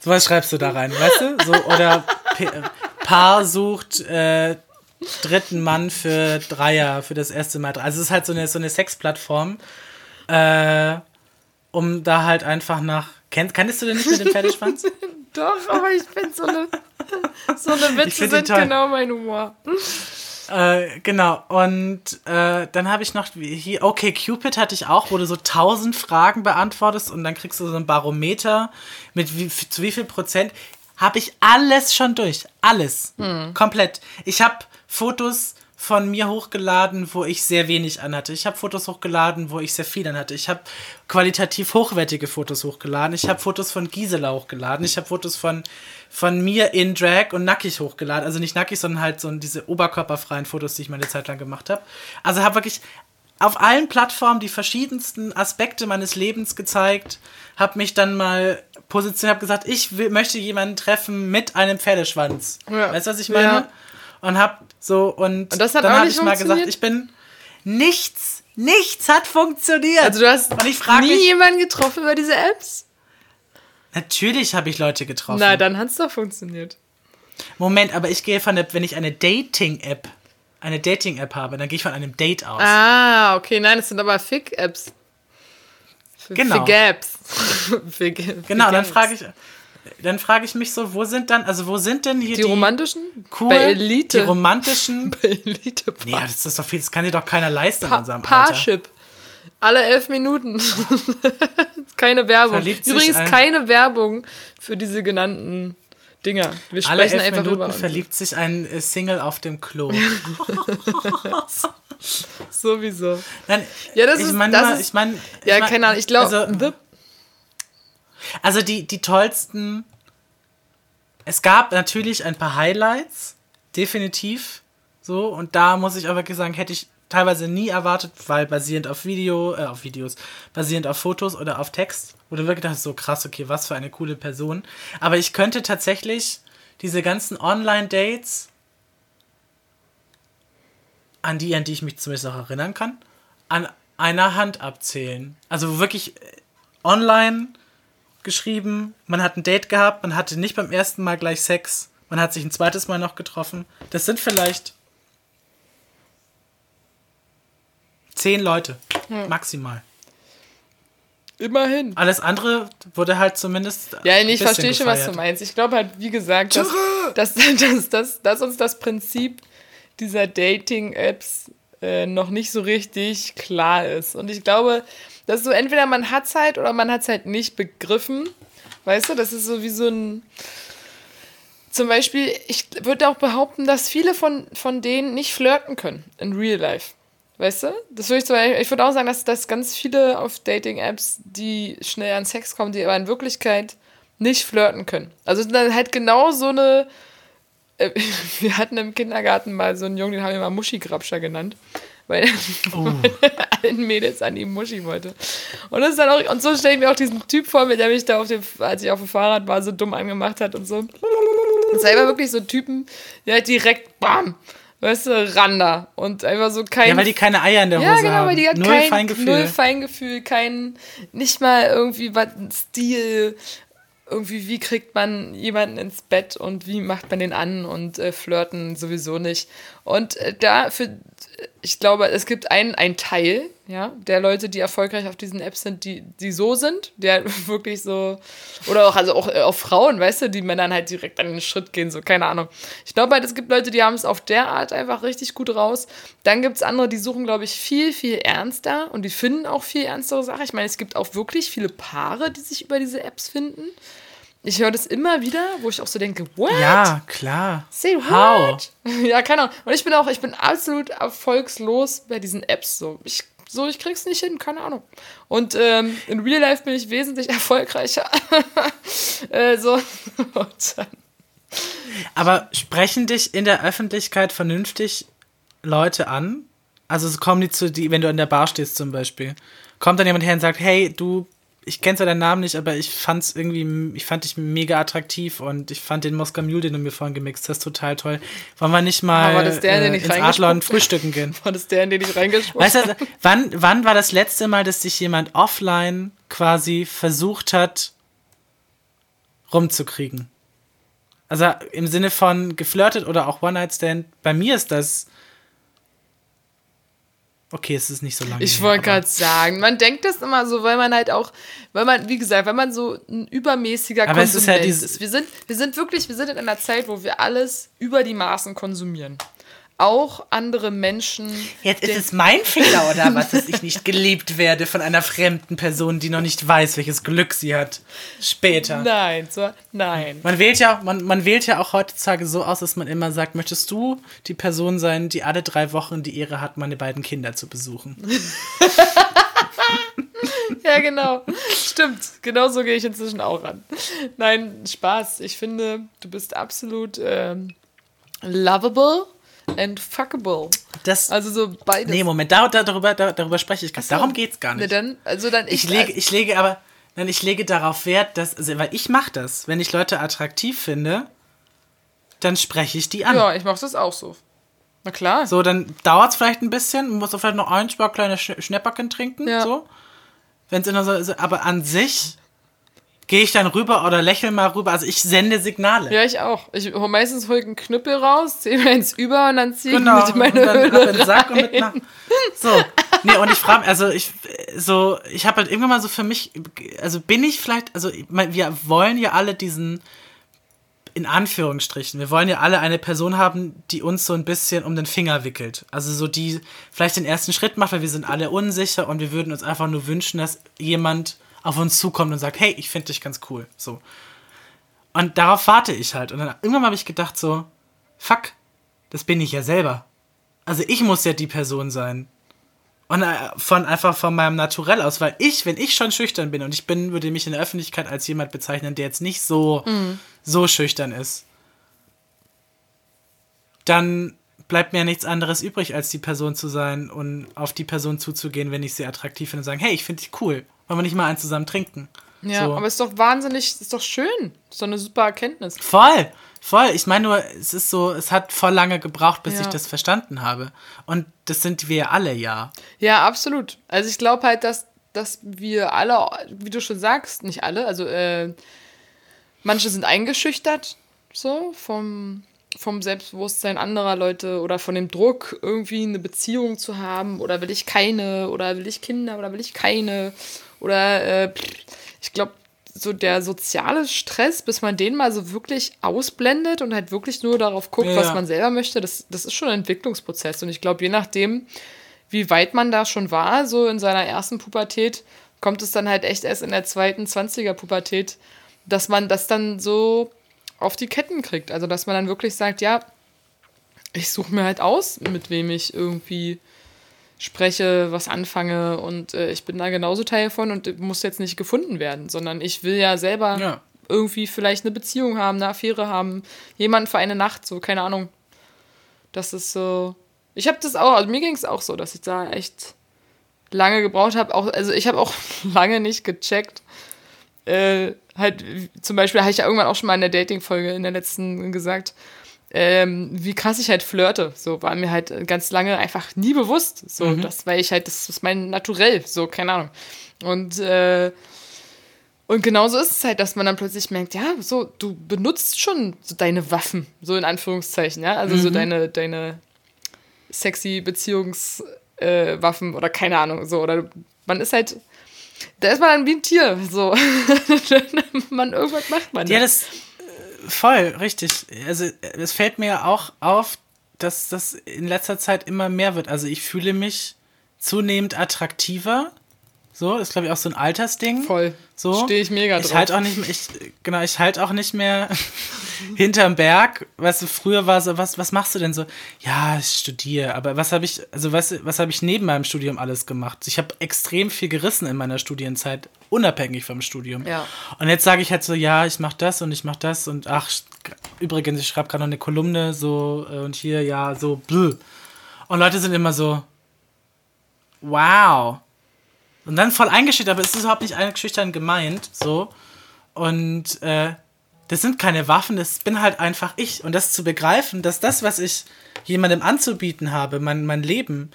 so was schreibst du da rein, weißt du? So, oder P Paar sucht äh, dritten Mann für Dreier, für das erste Mal. Also es ist halt so eine, so eine Sexplattform, äh, um da halt einfach nach. Kenn, kannst du denn nicht mit dem Pferdeschwanz? Doch, aber ich bin so eine. So eine Witze sind genau mein Humor. Äh, genau, und äh, dann habe ich noch hier, okay, Cupid hatte ich auch, wo du so tausend Fragen beantwortest und dann kriegst du so ein Barometer mit wie, zu wie viel Prozent habe ich alles schon durch. Alles. Hm. Komplett. Ich habe Fotos von mir hochgeladen, wo ich sehr wenig anhatte. Ich habe Fotos hochgeladen, wo ich sehr viel anhatte. Ich habe qualitativ hochwertige Fotos hochgeladen. Ich habe Fotos von Gisela hochgeladen. Ich habe Fotos von, von mir in Drag und nackig hochgeladen. Also nicht nackig, sondern halt so diese oberkörperfreien Fotos, die ich meine Zeit lang gemacht habe. Also habe wirklich auf allen Plattformen die verschiedensten Aspekte meines Lebens gezeigt, habe mich dann mal positioniert, habe gesagt, ich will, möchte jemanden treffen mit einem Pferdeschwanz. Ja. Weißt du, was ich meine? Ja. Und hab so und, und dann habe ich mal gesagt, ich bin nichts, nichts hat funktioniert. Also du hast nie mich, jemanden getroffen über diese Apps? Natürlich habe ich Leute getroffen. Na, dann hat es doch funktioniert. Moment, aber ich gehe von der, wenn ich eine Dating-App, eine Dating-App habe, dann gehe ich von einem Date aus. Ah, okay, nein, das sind aber Fick-Apps. Genau. Für Gaps. für, genau, dann frage ich, dann frage ich mich so, wo sind dann, also wo sind denn hier die, die romantischen? Cool, Bei Elite. Die romantischen. Bei Elite. Nee, das ist doch viel, das kann dir doch keiner leisten pa in unserem Parship. Alle elf Minuten. keine Werbung. Verliebt Übrigens keine Werbung für diese genannten Dinger. Wir sprechen Alle elf einfach Minuten verliebt sich ein äh, Single auf dem Klo. Sowieso. Nein, ja, das ich meine, ich meine, ja, ich keine Ahnung, ich glaube, also, also die, die tollsten. Es gab natürlich ein paar Highlights, definitiv. So, und da muss ich aber wirklich sagen, hätte ich teilweise nie erwartet, weil basierend auf Video, äh, auf Videos, basierend auf Fotos oder auf Text, wo du wirklich dachtest, so krass, okay, was für eine coole Person. Aber ich könnte tatsächlich diese ganzen Online-Dates, an die, an die ich mich zumindest auch erinnern kann, an einer Hand abzählen. Also wirklich äh, online geschrieben, man hat ein Date gehabt, man hatte nicht beim ersten Mal gleich Sex, man hat sich ein zweites Mal noch getroffen. Das sind vielleicht zehn Leute, hm. maximal. Immerhin. Alles andere wurde halt zumindest. Ja, nee, ich verstehe schon, was du meinst. Ich glaube halt, wie gesagt, dass, dass, dass, dass, dass uns das Prinzip dieser Dating-Apps äh, noch nicht so richtig klar ist. Und ich glaube, dass so entweder man hat es halt oder man hat es halt nicht begriffen. Weißt du, das ist so wie so ein. Zum Beispiel, ich würde auch behaupten, dass viele von, von denen nicht flirten können in Real Life. Weißt du? Das würde ich, ich würde auch sagen, dass, dass ganz viele auf Dating-Apps, die schnell an Sex kommen, die aber in Wirklichkeit nicht flirten können. Also dann halt genau so eine. Äh, wir hatten im Kindergarten mal so einen Jungen, den haben wir mal Muschi-Grabscher genannt weil oh. allen Mädels an ihm Muschi wollte. Und das ist dann auch, und so stelle ich mir auch diesen Typ vor, mit der mich da auf dem, als ich auf dem Fahrrad war, so dumm angemacht hat und so. Und war wirklich so Typen, die halt direkt, bam, weißt du, Randa. Und einfach so kein. Ja, weil die keine Eier in der Hose haben. Ja, genau, weil die hat null kein Feingefühl. Null Feingefühl, kein, nicht mal irgendwie was, Stil, irgendwie, wie kriegt man jemanden ins Bett und wie macht man den an und äh, flirten sowieso nicht. Und äh, da ich glaube, es gibt einen, einen Teil ja, der Leute, die erfolgreich auf diesen Apps sind, die, die so sind, die halt wirklich so, oder auch, also auch äh, auf Frauen, weißt du, die Männern halt direkt an den Schritt gehen, so, keine Ahnung. Ich glaube halt, es gibt Leute, die haben es auf der Art einfach richtig gut raus. Dann gibt es andere, die suchen, glaube ich, viel, viel ernster und die finden auch viel ernstere Sachen. Ich meine, es gibt auch wirklich viele Paare, die sich über diese Apps finden. Ich höre das immer wieder, wo ich auch so denke, what? Ja, klar. Say what? How? Ja, keine Ahnung. Und ich bin auch, ich bin absolut erfolgslos bei diesen Apps so. Ich so, ich krieg's nicht hin, keine Ahnung. Und ähm, in Real Life bin ich wesentlich erfolgreicher. äh, so. Aber sprechen dich in der Öffentlichkeit vernünftig Leute an? Also kommen die zu die, wenn du in der Bar stehst zum Beispiel, kommt dann jemand her und sagt, hey, du ich kenne zwar deinen Namen nicht, aber ich fand's irgendwie, ich fand dich mega attraktiv und ich fand den Moskau Mule, den du mir vorhin gemixt hast, total toll. Wollen wir nicht mal war das der, äh, den ich ins Adlon frühstücken gehen? War das der, in den ich reingesprochen Weißt du, wann, wann war das letzte Mal, dass sich jemand offline quasi versucht hat, rumzukriegen? Also im Sinne von geflirtet oder auch One-Night-Stand. Bei mir ist das Okay, es ist nicht so lange. Ich wollte gerade sagen, man denkt das immer so, weil man halt auch, weil man, wie gesagt, weil man so ein übermäßiger aber Konsument es ist, ja ist. Wir sind, wir sind wirklich, wir sind in einer Zeit, wo wir alles über die Maßen konsumieren auch andere Menschen. Jetzt ist es mein Fehler oder was, dass ich nicht geliebt werde von einer fremden Person, die noch nicht weiß, welches Glück sie hat. Später. Nein, so, nein. Man wählt ja, man, man wählt ja auch heutzutage so aus, dass man immer sagt, möchtest du die Person sein, die alle drei Wochen die Ehre hat, meine beiden Kinder zu besuchen? ja, genau. Stimmt. Genau so gehe ich inzwischen auch ran. Nein, Spaß. Ich finde, du bist absolut ähm, lovable and fuckable. Das, also so beides. Nee, Moment, da, da, darüber, da, darüber spreche ich gar nicht. So. Darum geht es gar nicht. Nee, dann, also dann ich, ich lege, ich lege aber, nein, ich lege darauf Wert, dass, also, weil ich mache das. Wenn ich Leute attraktiv finde, dann spreche ich die an. Ja, ich mache das auch so. Na klar. So, dann dauert es vielleicht ein bisschen, muss vielleicht noch ein, zwei kleine Sch Schnäpperchen trinken, ja. so. Wenn es immer so, aber an sich gehe ich dann rüber oder lächle mal rüber. Also ich sende Signale. Ja, ich auch. Ich hole meistens hol ich einen Knüppel raus, ziehe mir eins über und dann ziehe genau. ich mit meine und dann Höhle den Sack und mit nach. So. Nee, und ich frage, also ich so, ich habe halt irgendwann mal so für mich, also bin ich vielleicht, also wir wollen ja alle diesen in Anführungsstrichen, wir wollen ja alle eine Person haben, die uns so ein bisschen um den Finger wickelt. Also so die vielleicht den ersten Schritt macht, weil wir sind alle unsicher und wir würden uns einfach nur wünschen, dass jemand auf uns zukommt und sagt, hey, ich finde dich ganz cool. So. Und darauf warte ich halt. Und dann irgendwann habe ich gedacht so, fuck, das bin ich ja selber. Also ich muss ja die Person sein. Und äh, von einfach von meinem Naturell aus, weil ich, wenn ich schon schüchtern bin und ich bin, würde mich in der Öffentlichkeit als jemand bezeichnen, der jetzt nicht so, mhm. so schüchtern ist, dann bleibt mir nichts anderes übrig, als die Person zu sein und auf die Person zuzugehen, wenn ich sie attraktiv finde und sagen, hey, ich finde dich cool. Wollen wir nicht mal einen zusammen trinken? Ja, so. aber ist doch wahnsinnig, ist doch schön. Ist doch eine super Erkenntnis. Voll, voll. Ich meine nur, es ist so, es hat voll lange gebraucht, bis ja. ich das verstanden habe. Und das sind wir alle ja. Ja, absolut. Also ich glaube halt, dass, dass wir alle, wie du schon sagst, nicht alle, also äh, manche sind eingeschüchtert, so vom, vom Selbstbewusstsein anderer Leute oder von dem Druck, irgendwie eine Beziehung zu haben oder will ich keine oder will ich Kinder oder will ich keine oder äh, ich glaube, so der soziale Stress, bis man den mal so wirklich ausblendet und halt wirklich nur darauf guckt, ja. was man selber möchte, das, das ist schon ein Entwicklungsprozess. Und ich glaube, je nachdem, wie weit man da schon war, so in seiner ersten Pubertät, kommt es dann halt echt erst in der zweiten 20er-Pubertät, dass man das dann so auf die Ketten kriegt. Also, dass man dann wirklich sagt, ja, ich suche mir halt aus, mit wem ich irgendwie spreche, was anfange und äh, ich bin da genauso Teil von und muss jetzt nicht gefunden werden, sondern ich will ja selber ja. irgendwie vielleicht eine Beziehung haben, eine Affäre haben, jemanden für eine Nacht, so, keine Ahnung. Das ist so. Ich habe das auch, also mir ging es auch so, dass ich da echt lange gebraucht habe. also ich habe auch lange nicht gecheckt. Äh, halt, zum Beispiel habe ich ja irgendwann auch schon mal in der Dating-Folge in der letzten gesagt, ähm, wie krass ich halt flirte. So war mir halt ganz lange einfach nie bewusst. So, mhm. das, weil ich halt, das ist mein Naturell, so, keine Ahnung. Und, äh, und genauso ist es halt, dass man dann plötzlich merkt, ja, so, du benutzt schon so deine Waffen, so in Anführungszeichen, ja. Also mhm. so deine, deine sexy Beziehungs- äh, Waffen oder keine Ahnung, so. Oder man ist halt, da ist man dann wie ein Tier, so. man, irgendwas macht man. Ja, das, äh, voll, richtig. Also, es fällt mir auch auf, dass das in letzter Zeit immer mehr wird. Also, ich fühle mich zunehmend attraktiver so, ist glaube ich auch so ein Altersding. Voll. So. Stehe ich mega drauf. Ich halt auch nicht mehr, ich, genau, ich halt auch nicht mehr hinterm Berg. Weißt du, früher war so, was, was machst du denn so? Ja, ich studiere. Aber was habe ich, also was, was habe ich neben meinem Studium alles gemacht? Ich habe extrem viel gerissen in meiner Studienzeit, unabhängig vom Studium. Ja. Und jetzt sage ich halt so, ja, ich mache das und ich mache das und ach, übrigens, ich schreibe gerade noch eine Kolumne so äh, und hier, ja, so, blö. Und Leute sind immer so, wow und dann voll eingeschüchtert, aber es ist überhaupt nicht eingeschüchtert gemeint, so. Und äh, das sind keine Waffen, das bin halt einfach ich. Und das zu begreifen, dass das, was ich jemandem anzubieten habe, mein, mein Leben,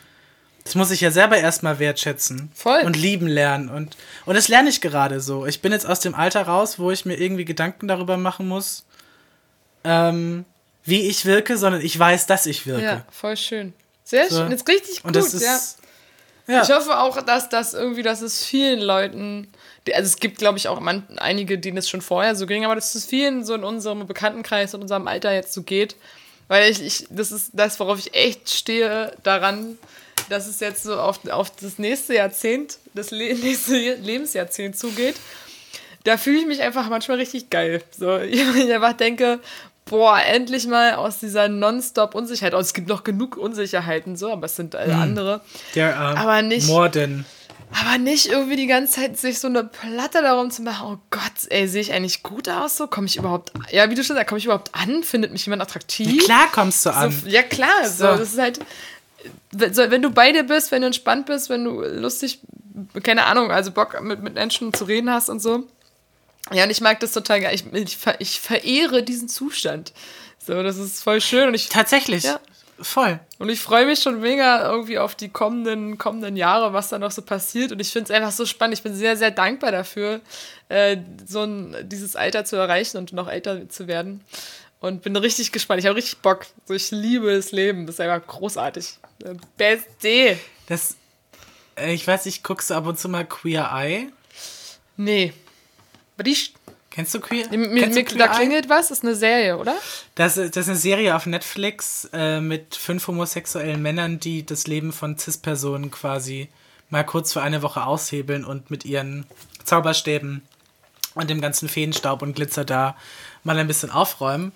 das muss ich ja selber erstmal wertschätzen. Voll. Und lieben lernen. Und, und das lerne ich gerade so. Ich bin jetzt aus dem Alter raus, wo ich mir irgendwie Gedanken darüber machen muss, ähm, wie ich wirke, sondern ich weiß, dass ich wirke. Ja, voll schön. Sehr so. schön. Jetzt richtig gut, und das ist, ja. Ja. Ich hoffe auch, dass das irgendwie, dass es vielen Leuten, also es gibt, glaube ich, auch man, einige, denen es schon vorher so ging, aber dass es vielen so in unserem Bekanntenkreis, in unserem Alter jetzt so geht. Weil ich, ich das ist das, worauf ich echt stehe, daran, dass es jetzt so auf, auf das nächste Jahrzehnt, das le nächste Lebensjahrzehnt zugeht. Da fühle ich mich einfach manchmal richtig geil. So, ich einfach denke, boah, endlich mal aus dieser nonstop Unsicherheit. Oh, es gibt noch genug Unsicherheiten, so, aber es sind alle hm. andere. Der, uh, aber nicht. Morden. Aber nicht irgendwie die ganze Zeit sich so eine Platte darum zu machen, oh Gott, ey, sehe ich eigentlich gut aus so? Komme ich überhaupt, ja, wie du schon sagst, komme ich überhaupt an? Findet mich jemand attraktiv? Ja, klar kommst du an. So, ja, klar, so. so. das ist halt, wenn du bei dir bist, wenn du entspannt bist, wenn du lustig, keine Ahnung, also Bock mit, mit Menschen zu reden hast und so, ja, und ich mag das total geil. Ich, ich, ich verehre diesen Zustand. So, das ist voll schön. Und ich, Tatsächlich. Ja. Voll. Und ich freue mich schon mega irgendwie auf die kommenden, kommenden Jahre, was da noch so passiert. Und ich finde es einfach so spannend. Ich bin sehr, sehr dankbar dafür, äh, so ein, dieses Alter zu erreichen und noch älter zu werden. Und bin richtig gespannt. Ich habe richtig Bock. So, ich liebe das Leben. Das ist einfach großartig. Beste. Das, äh, ich weiß, ich guckst du ab und zu mal Queer Eye? Nee. Bricht. Kennst du Queer? Mir, Kennst mir, du Queer da klingelt was, das ist eine Serie, oder? Das, das ist eine Serie auf Netflix äh, mit fünf homosexuellen Männern, die das Leben von Cis-Personen quasi mal kurz für eine Woche aushebeln und mit ihren Zauberstäben und dem ganzen Feenstaub und Glitzer da mal ein bisschen aufräumen.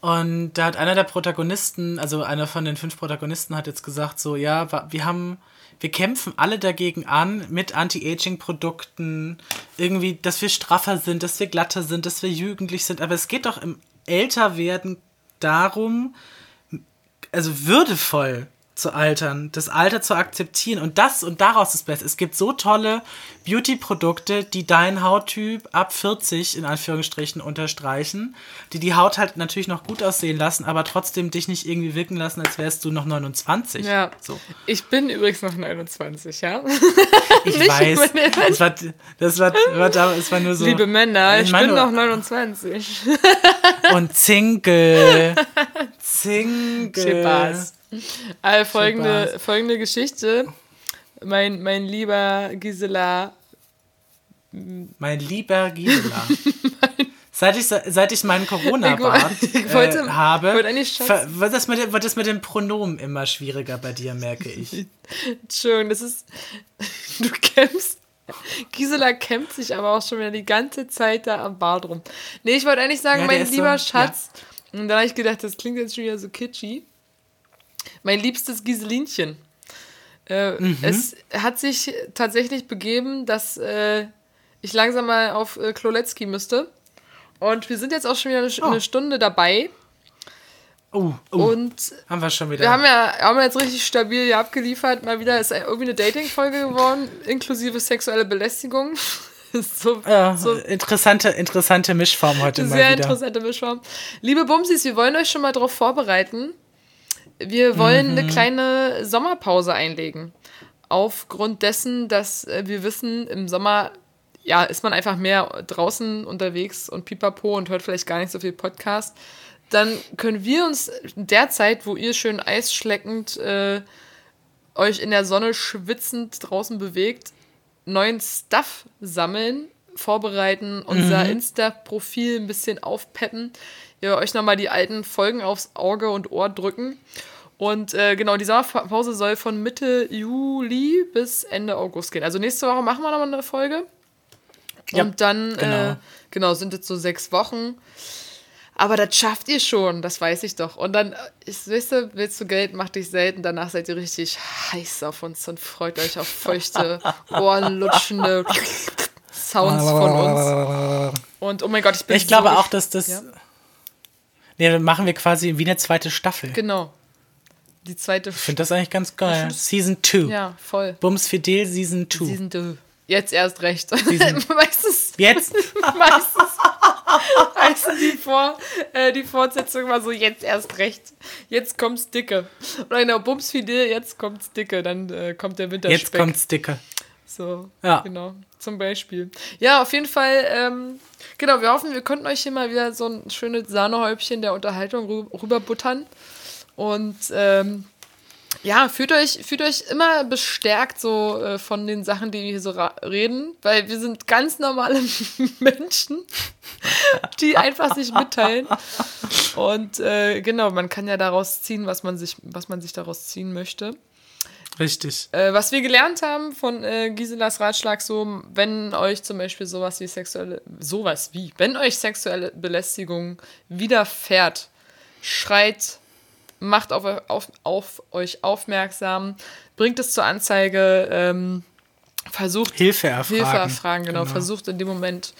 Und da hat einer der Protagonisten, also einer von den fünf Protagonisten, hat jetzt gesagt: So, ja, wir haben wir kämpfen alle dagegen an mit Anti-Aging-Produkten, irgendwie, dass wir straffer sind, dass wir glatter sind, dass wir jugendlich sind. Aber es geht doch im Älterwerden darum, also würdevoll zu altern, das Alter zu akzeptieren und das und daraus ist besser. Es gibt so tolle Beauty-Produkte, die deinen Hauttyp ab 40 in Anführungsstrichen unterstreichen, die die Haut halt natürlich noch gut aussehen lassen, aber trotzdem dich nicht irgendwie wirken lassen, als wärst du noch 29. Ja. So. Ich bin übrigens noch 29, ja. Ich weiß. Das war, das war, war, das war nur so. Liebe Männer, ich, ich bin noch 29. Und Single. Single. Spaß. Also folgende, folgende Geschichte. Mein, mein lieber Gisela. Mein lieber Gisela. Seit ich, seit ich meinen Corona-Bart äh, habe, wird das, mit, wird das mit dem Pronomen immer schwieriger bei dir, merke ich. Entschuldigung, das ist. Du kämpfst. Gisela kämpft sich aber auch schon wieder die ganze Zeit da am Bart rum. Nee, ich wollte eigentlich sagen, ja, mein lieber so, Schatz. Ja. Und dann habe ich gedacht, das klingt jetzt schon wieder so kitschy. Mein liebstes Giselinchen. Äh, mhm. Es hat sich tatsächlich begeben, dass äh, ich langsam mal auf äh, Kloletzki müsste. Und wir sind jetzt auch schon wieder eine, oh. eine Stunde dabei. Oh, oh, Und haben wir schon wieder. Wir haben ja haben jetzt richtig stabil hier abgeliefert. Mal wieder ist irgendwie eine Dating-Folge geworden, inklusive sexuelle Belästigung. so, ja, so interessante, interessante Mischform heute mal wieder. Sehr interessante Mischform. Liebe Bumsis, wir wollen euch schon mal darauf vorbereiten, wir wollen mhm. eine kleine Sommerpause einlegen. Aufgrund dessen, dass äh, wir wissen, im Sommer ja, ist man einfach mehr draußen unterwegs und pipapo und hört vielleicht gar nicht so viel Podcast. Dann können wir uns derzeit, wo ihr schön eisschleckend äh, euch in der Sonne schwitzend draußen bewegt, neuen Stuff sammeln, vorbereiten, unser Mhm. Insta-Profil ein bisschen aufpeppen, ihr euch nochmal die alten Folgen aufs Auge und Ohr drücken. Und äh, genau, die Sommerpause soll von Mitte Juli bis Ende August gehen. Also nächste Woche machen wir nochmal eine Folge. Ja, und dann, genau. äh, genau, sind es so sechs Wochen. Aber das schafft ihr schon, das weiß ich doch. Und dann, äh, ist, weißt du, willst du Geld, macht dich selten. Danach seid ihr richtig heiß auf uns und freut euch auf feuchte, ohrenlutschende Sounds von uns. Und oh mein Gott, ich bin Ich glaube so auch, dass das. Ja. Nee, dann machen wir quasi wie eine zweite Staffel. Ich Genau. Die zweite. finde das eigentlich ganz geil. Season 2. Ja, voll. Bums Fidel Season 2. Season 2. Jetzt erst recht. Meistens, Jetzt? meistens heißen die, Vor, äh, die Fortsetzung immer so, jetzt erst recht. Jetzt kommt's dicke. Oder der Bums Fidel, jetzt kommt's dicke. Dann äh, kommt der Winterspeck. Jetzt kommt's dicke. So, Ja. genau, zum Beispiel. Ja, auf jeden Fall, ähm, genau, wir hoffen, wir konnten euch hier mal wieder so ein schönes Sahnehäubchen der Unterhaltung rü rüberbuttern. Und ähm, ja, fühlt euch, fühlt euch immer bestärkt so äh, von den Sachen, die wir hier so reden, weil wir sind ganz normale Menschen, die einfach sich mitteilen. Und äh, genau, man kann ja daraus ziehen, was man sich, was man sich daraus ziehen möchte. Richtig. Äh, was wir gelernt haben von äh, Giselas Ratschlag, so, wenn euch zum Beispiel sowas wie sexuelle, sowas wie, wenn euch sexuelle Belästigung widerfährt, schreit, macht auf, auf, auf euch aufmerksam, bringt es zur Anzeige, ähm, versucht Hilfe erfragen. Hilfe erfragen, genau. Versucht in dem Moment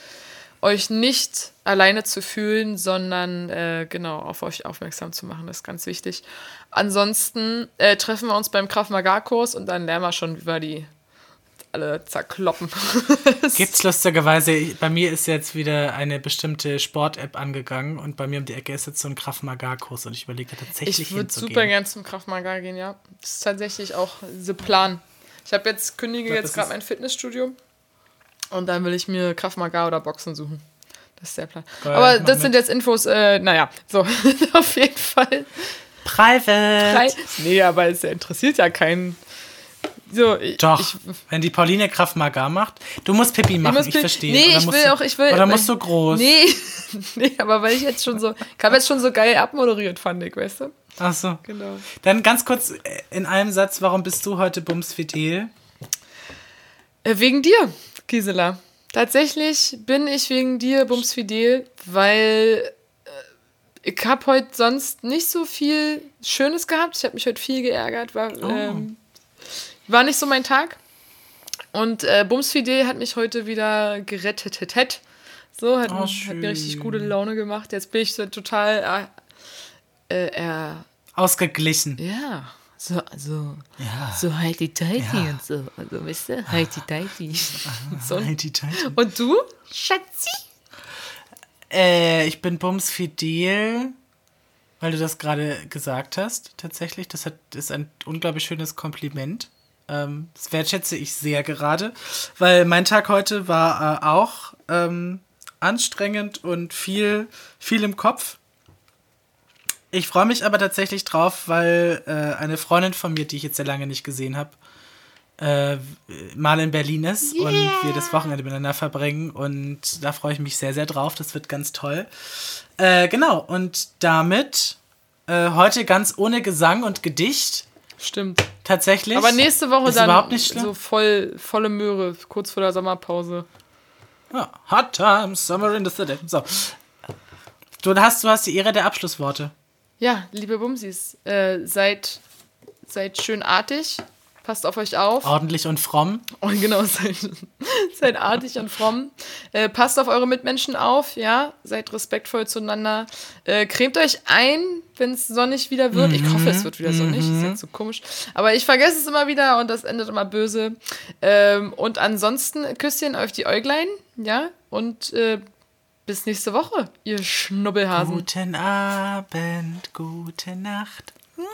euch nicht alleine zu fühlen, sondern äh, genau auf euch aufmerksam zu machen. Das ist ganz wichtig. Ansonsten äh, treffen wir uns beim Krav Maga Kurs und dann lernen wir schon, wie wir die alle zerkloppen. Gibt's lustigerweise, bei mir ist jetzt wieder eine bestimmte Sport-App angegangen und bei mir um die Ecke ist jetzt so ein Krav Maga-Kurs und ich überlege tatsächlich Ich würde super gern zum Krav Maga gehen, ja. Das ist tatsächlich auch der Plan. Ich habe jetzt kündige glaub, jetzt gerade mein Fitnessstudio und dann will ich mir Krav Maga oder Boxen suchen. Das ist der Plan. Geil, Aber das mit. sind jetzt Infos, äh, naja, so, auf jeden Fall. Private! Nee, aber es interessiert ja keinen. So, ich, Doch, Ich, wenn die Pauline Krav Maga macht. Du musst Pipi machen, muss ich pi- verstehe. Nee, Oder ich musst will du, auch, ich will. Oder musst du groß? Nee, nee, aber weil ich jetzt schon so. Ich habe jetzt schon so geil abmoderiert, fand ich, weißt du? Ach so. Genau. Dann ganz kurz äh, in einem Satz, warum bist du heute Bums Fidel? Äh, wegen dir, Gisela. Tatsächlich bin ich wegen dir Bums Fidel, weil äh, ich habe heute sonst nicht so viel Schönes gehabt. Ich habe mich heute viel geärgert. War, ähm, war nicht so mein Tag. Und äh, Bums Fidel hat mich heute wieder gerettet. So, hat, Oh, hat mir richtig gute Laune gemacht. Jetzt bin ich total äh, äh, Ausgeglichen. ja, so, also, Ja. so heiti tighty Ja. und so. Also, weißt du, heiti tighty. so. Heidi, Heidi. Und du? Schatzi? Äh, ich bin Bums Fidel, weil du das gerade gesagt hast. Tatsächlich, das hat, ist ein unglaublich schönes Kompliment. Ähm, das wertschätze ich sehr gerade, weil mein Tag heute war äh, auch ähm, anstrengend und viel, viel im Kopf. Ich freue mich aber tatsächlich drauf, weil äh, eine Freundin von mir, die ich jetzt sehr lange nicht gesehen habe, äh, mal in Berlin ist und wir das Wochenende miteinander verbringen und da freue ich mich sehr, sehr drauf. Das wird ganz toll. Äh, genau, und damit äh, heute ganz ohne Gesang und Gedicht Stimmt. tatsächlich. Aber nächste Woche ist dann überhaupt nicht schlimm. so voll, volle Möhre, kurz vor der Sommerpause. Ja, hot Times, Summer in the City. So. Du hast, du hast die Ehre der Abschlussworte. Ja, liebe Bumsis, äh, seid, seid schön artig, passt auf euch auf. Ordentlich und fromm. Und genau, seid, seid artig und fromm. Äh, passt auf eure Mitmenschen auf, ja. Seid respektvoll zueinander. Äh, cremt euch ein, wenn es sonnig wieder wird. Ich hoffe, es wird wieder sonnig. Ist jetzt so komisch. Aber ich vergesse es immer wieder und das endet immer böse. Ähm, und ansonsten Küsschen auf die Äuglein, ja. Und äh, bis nächste Woche, ihr Schnubbelhasen. Guten Abend, gute Nacht. Mua!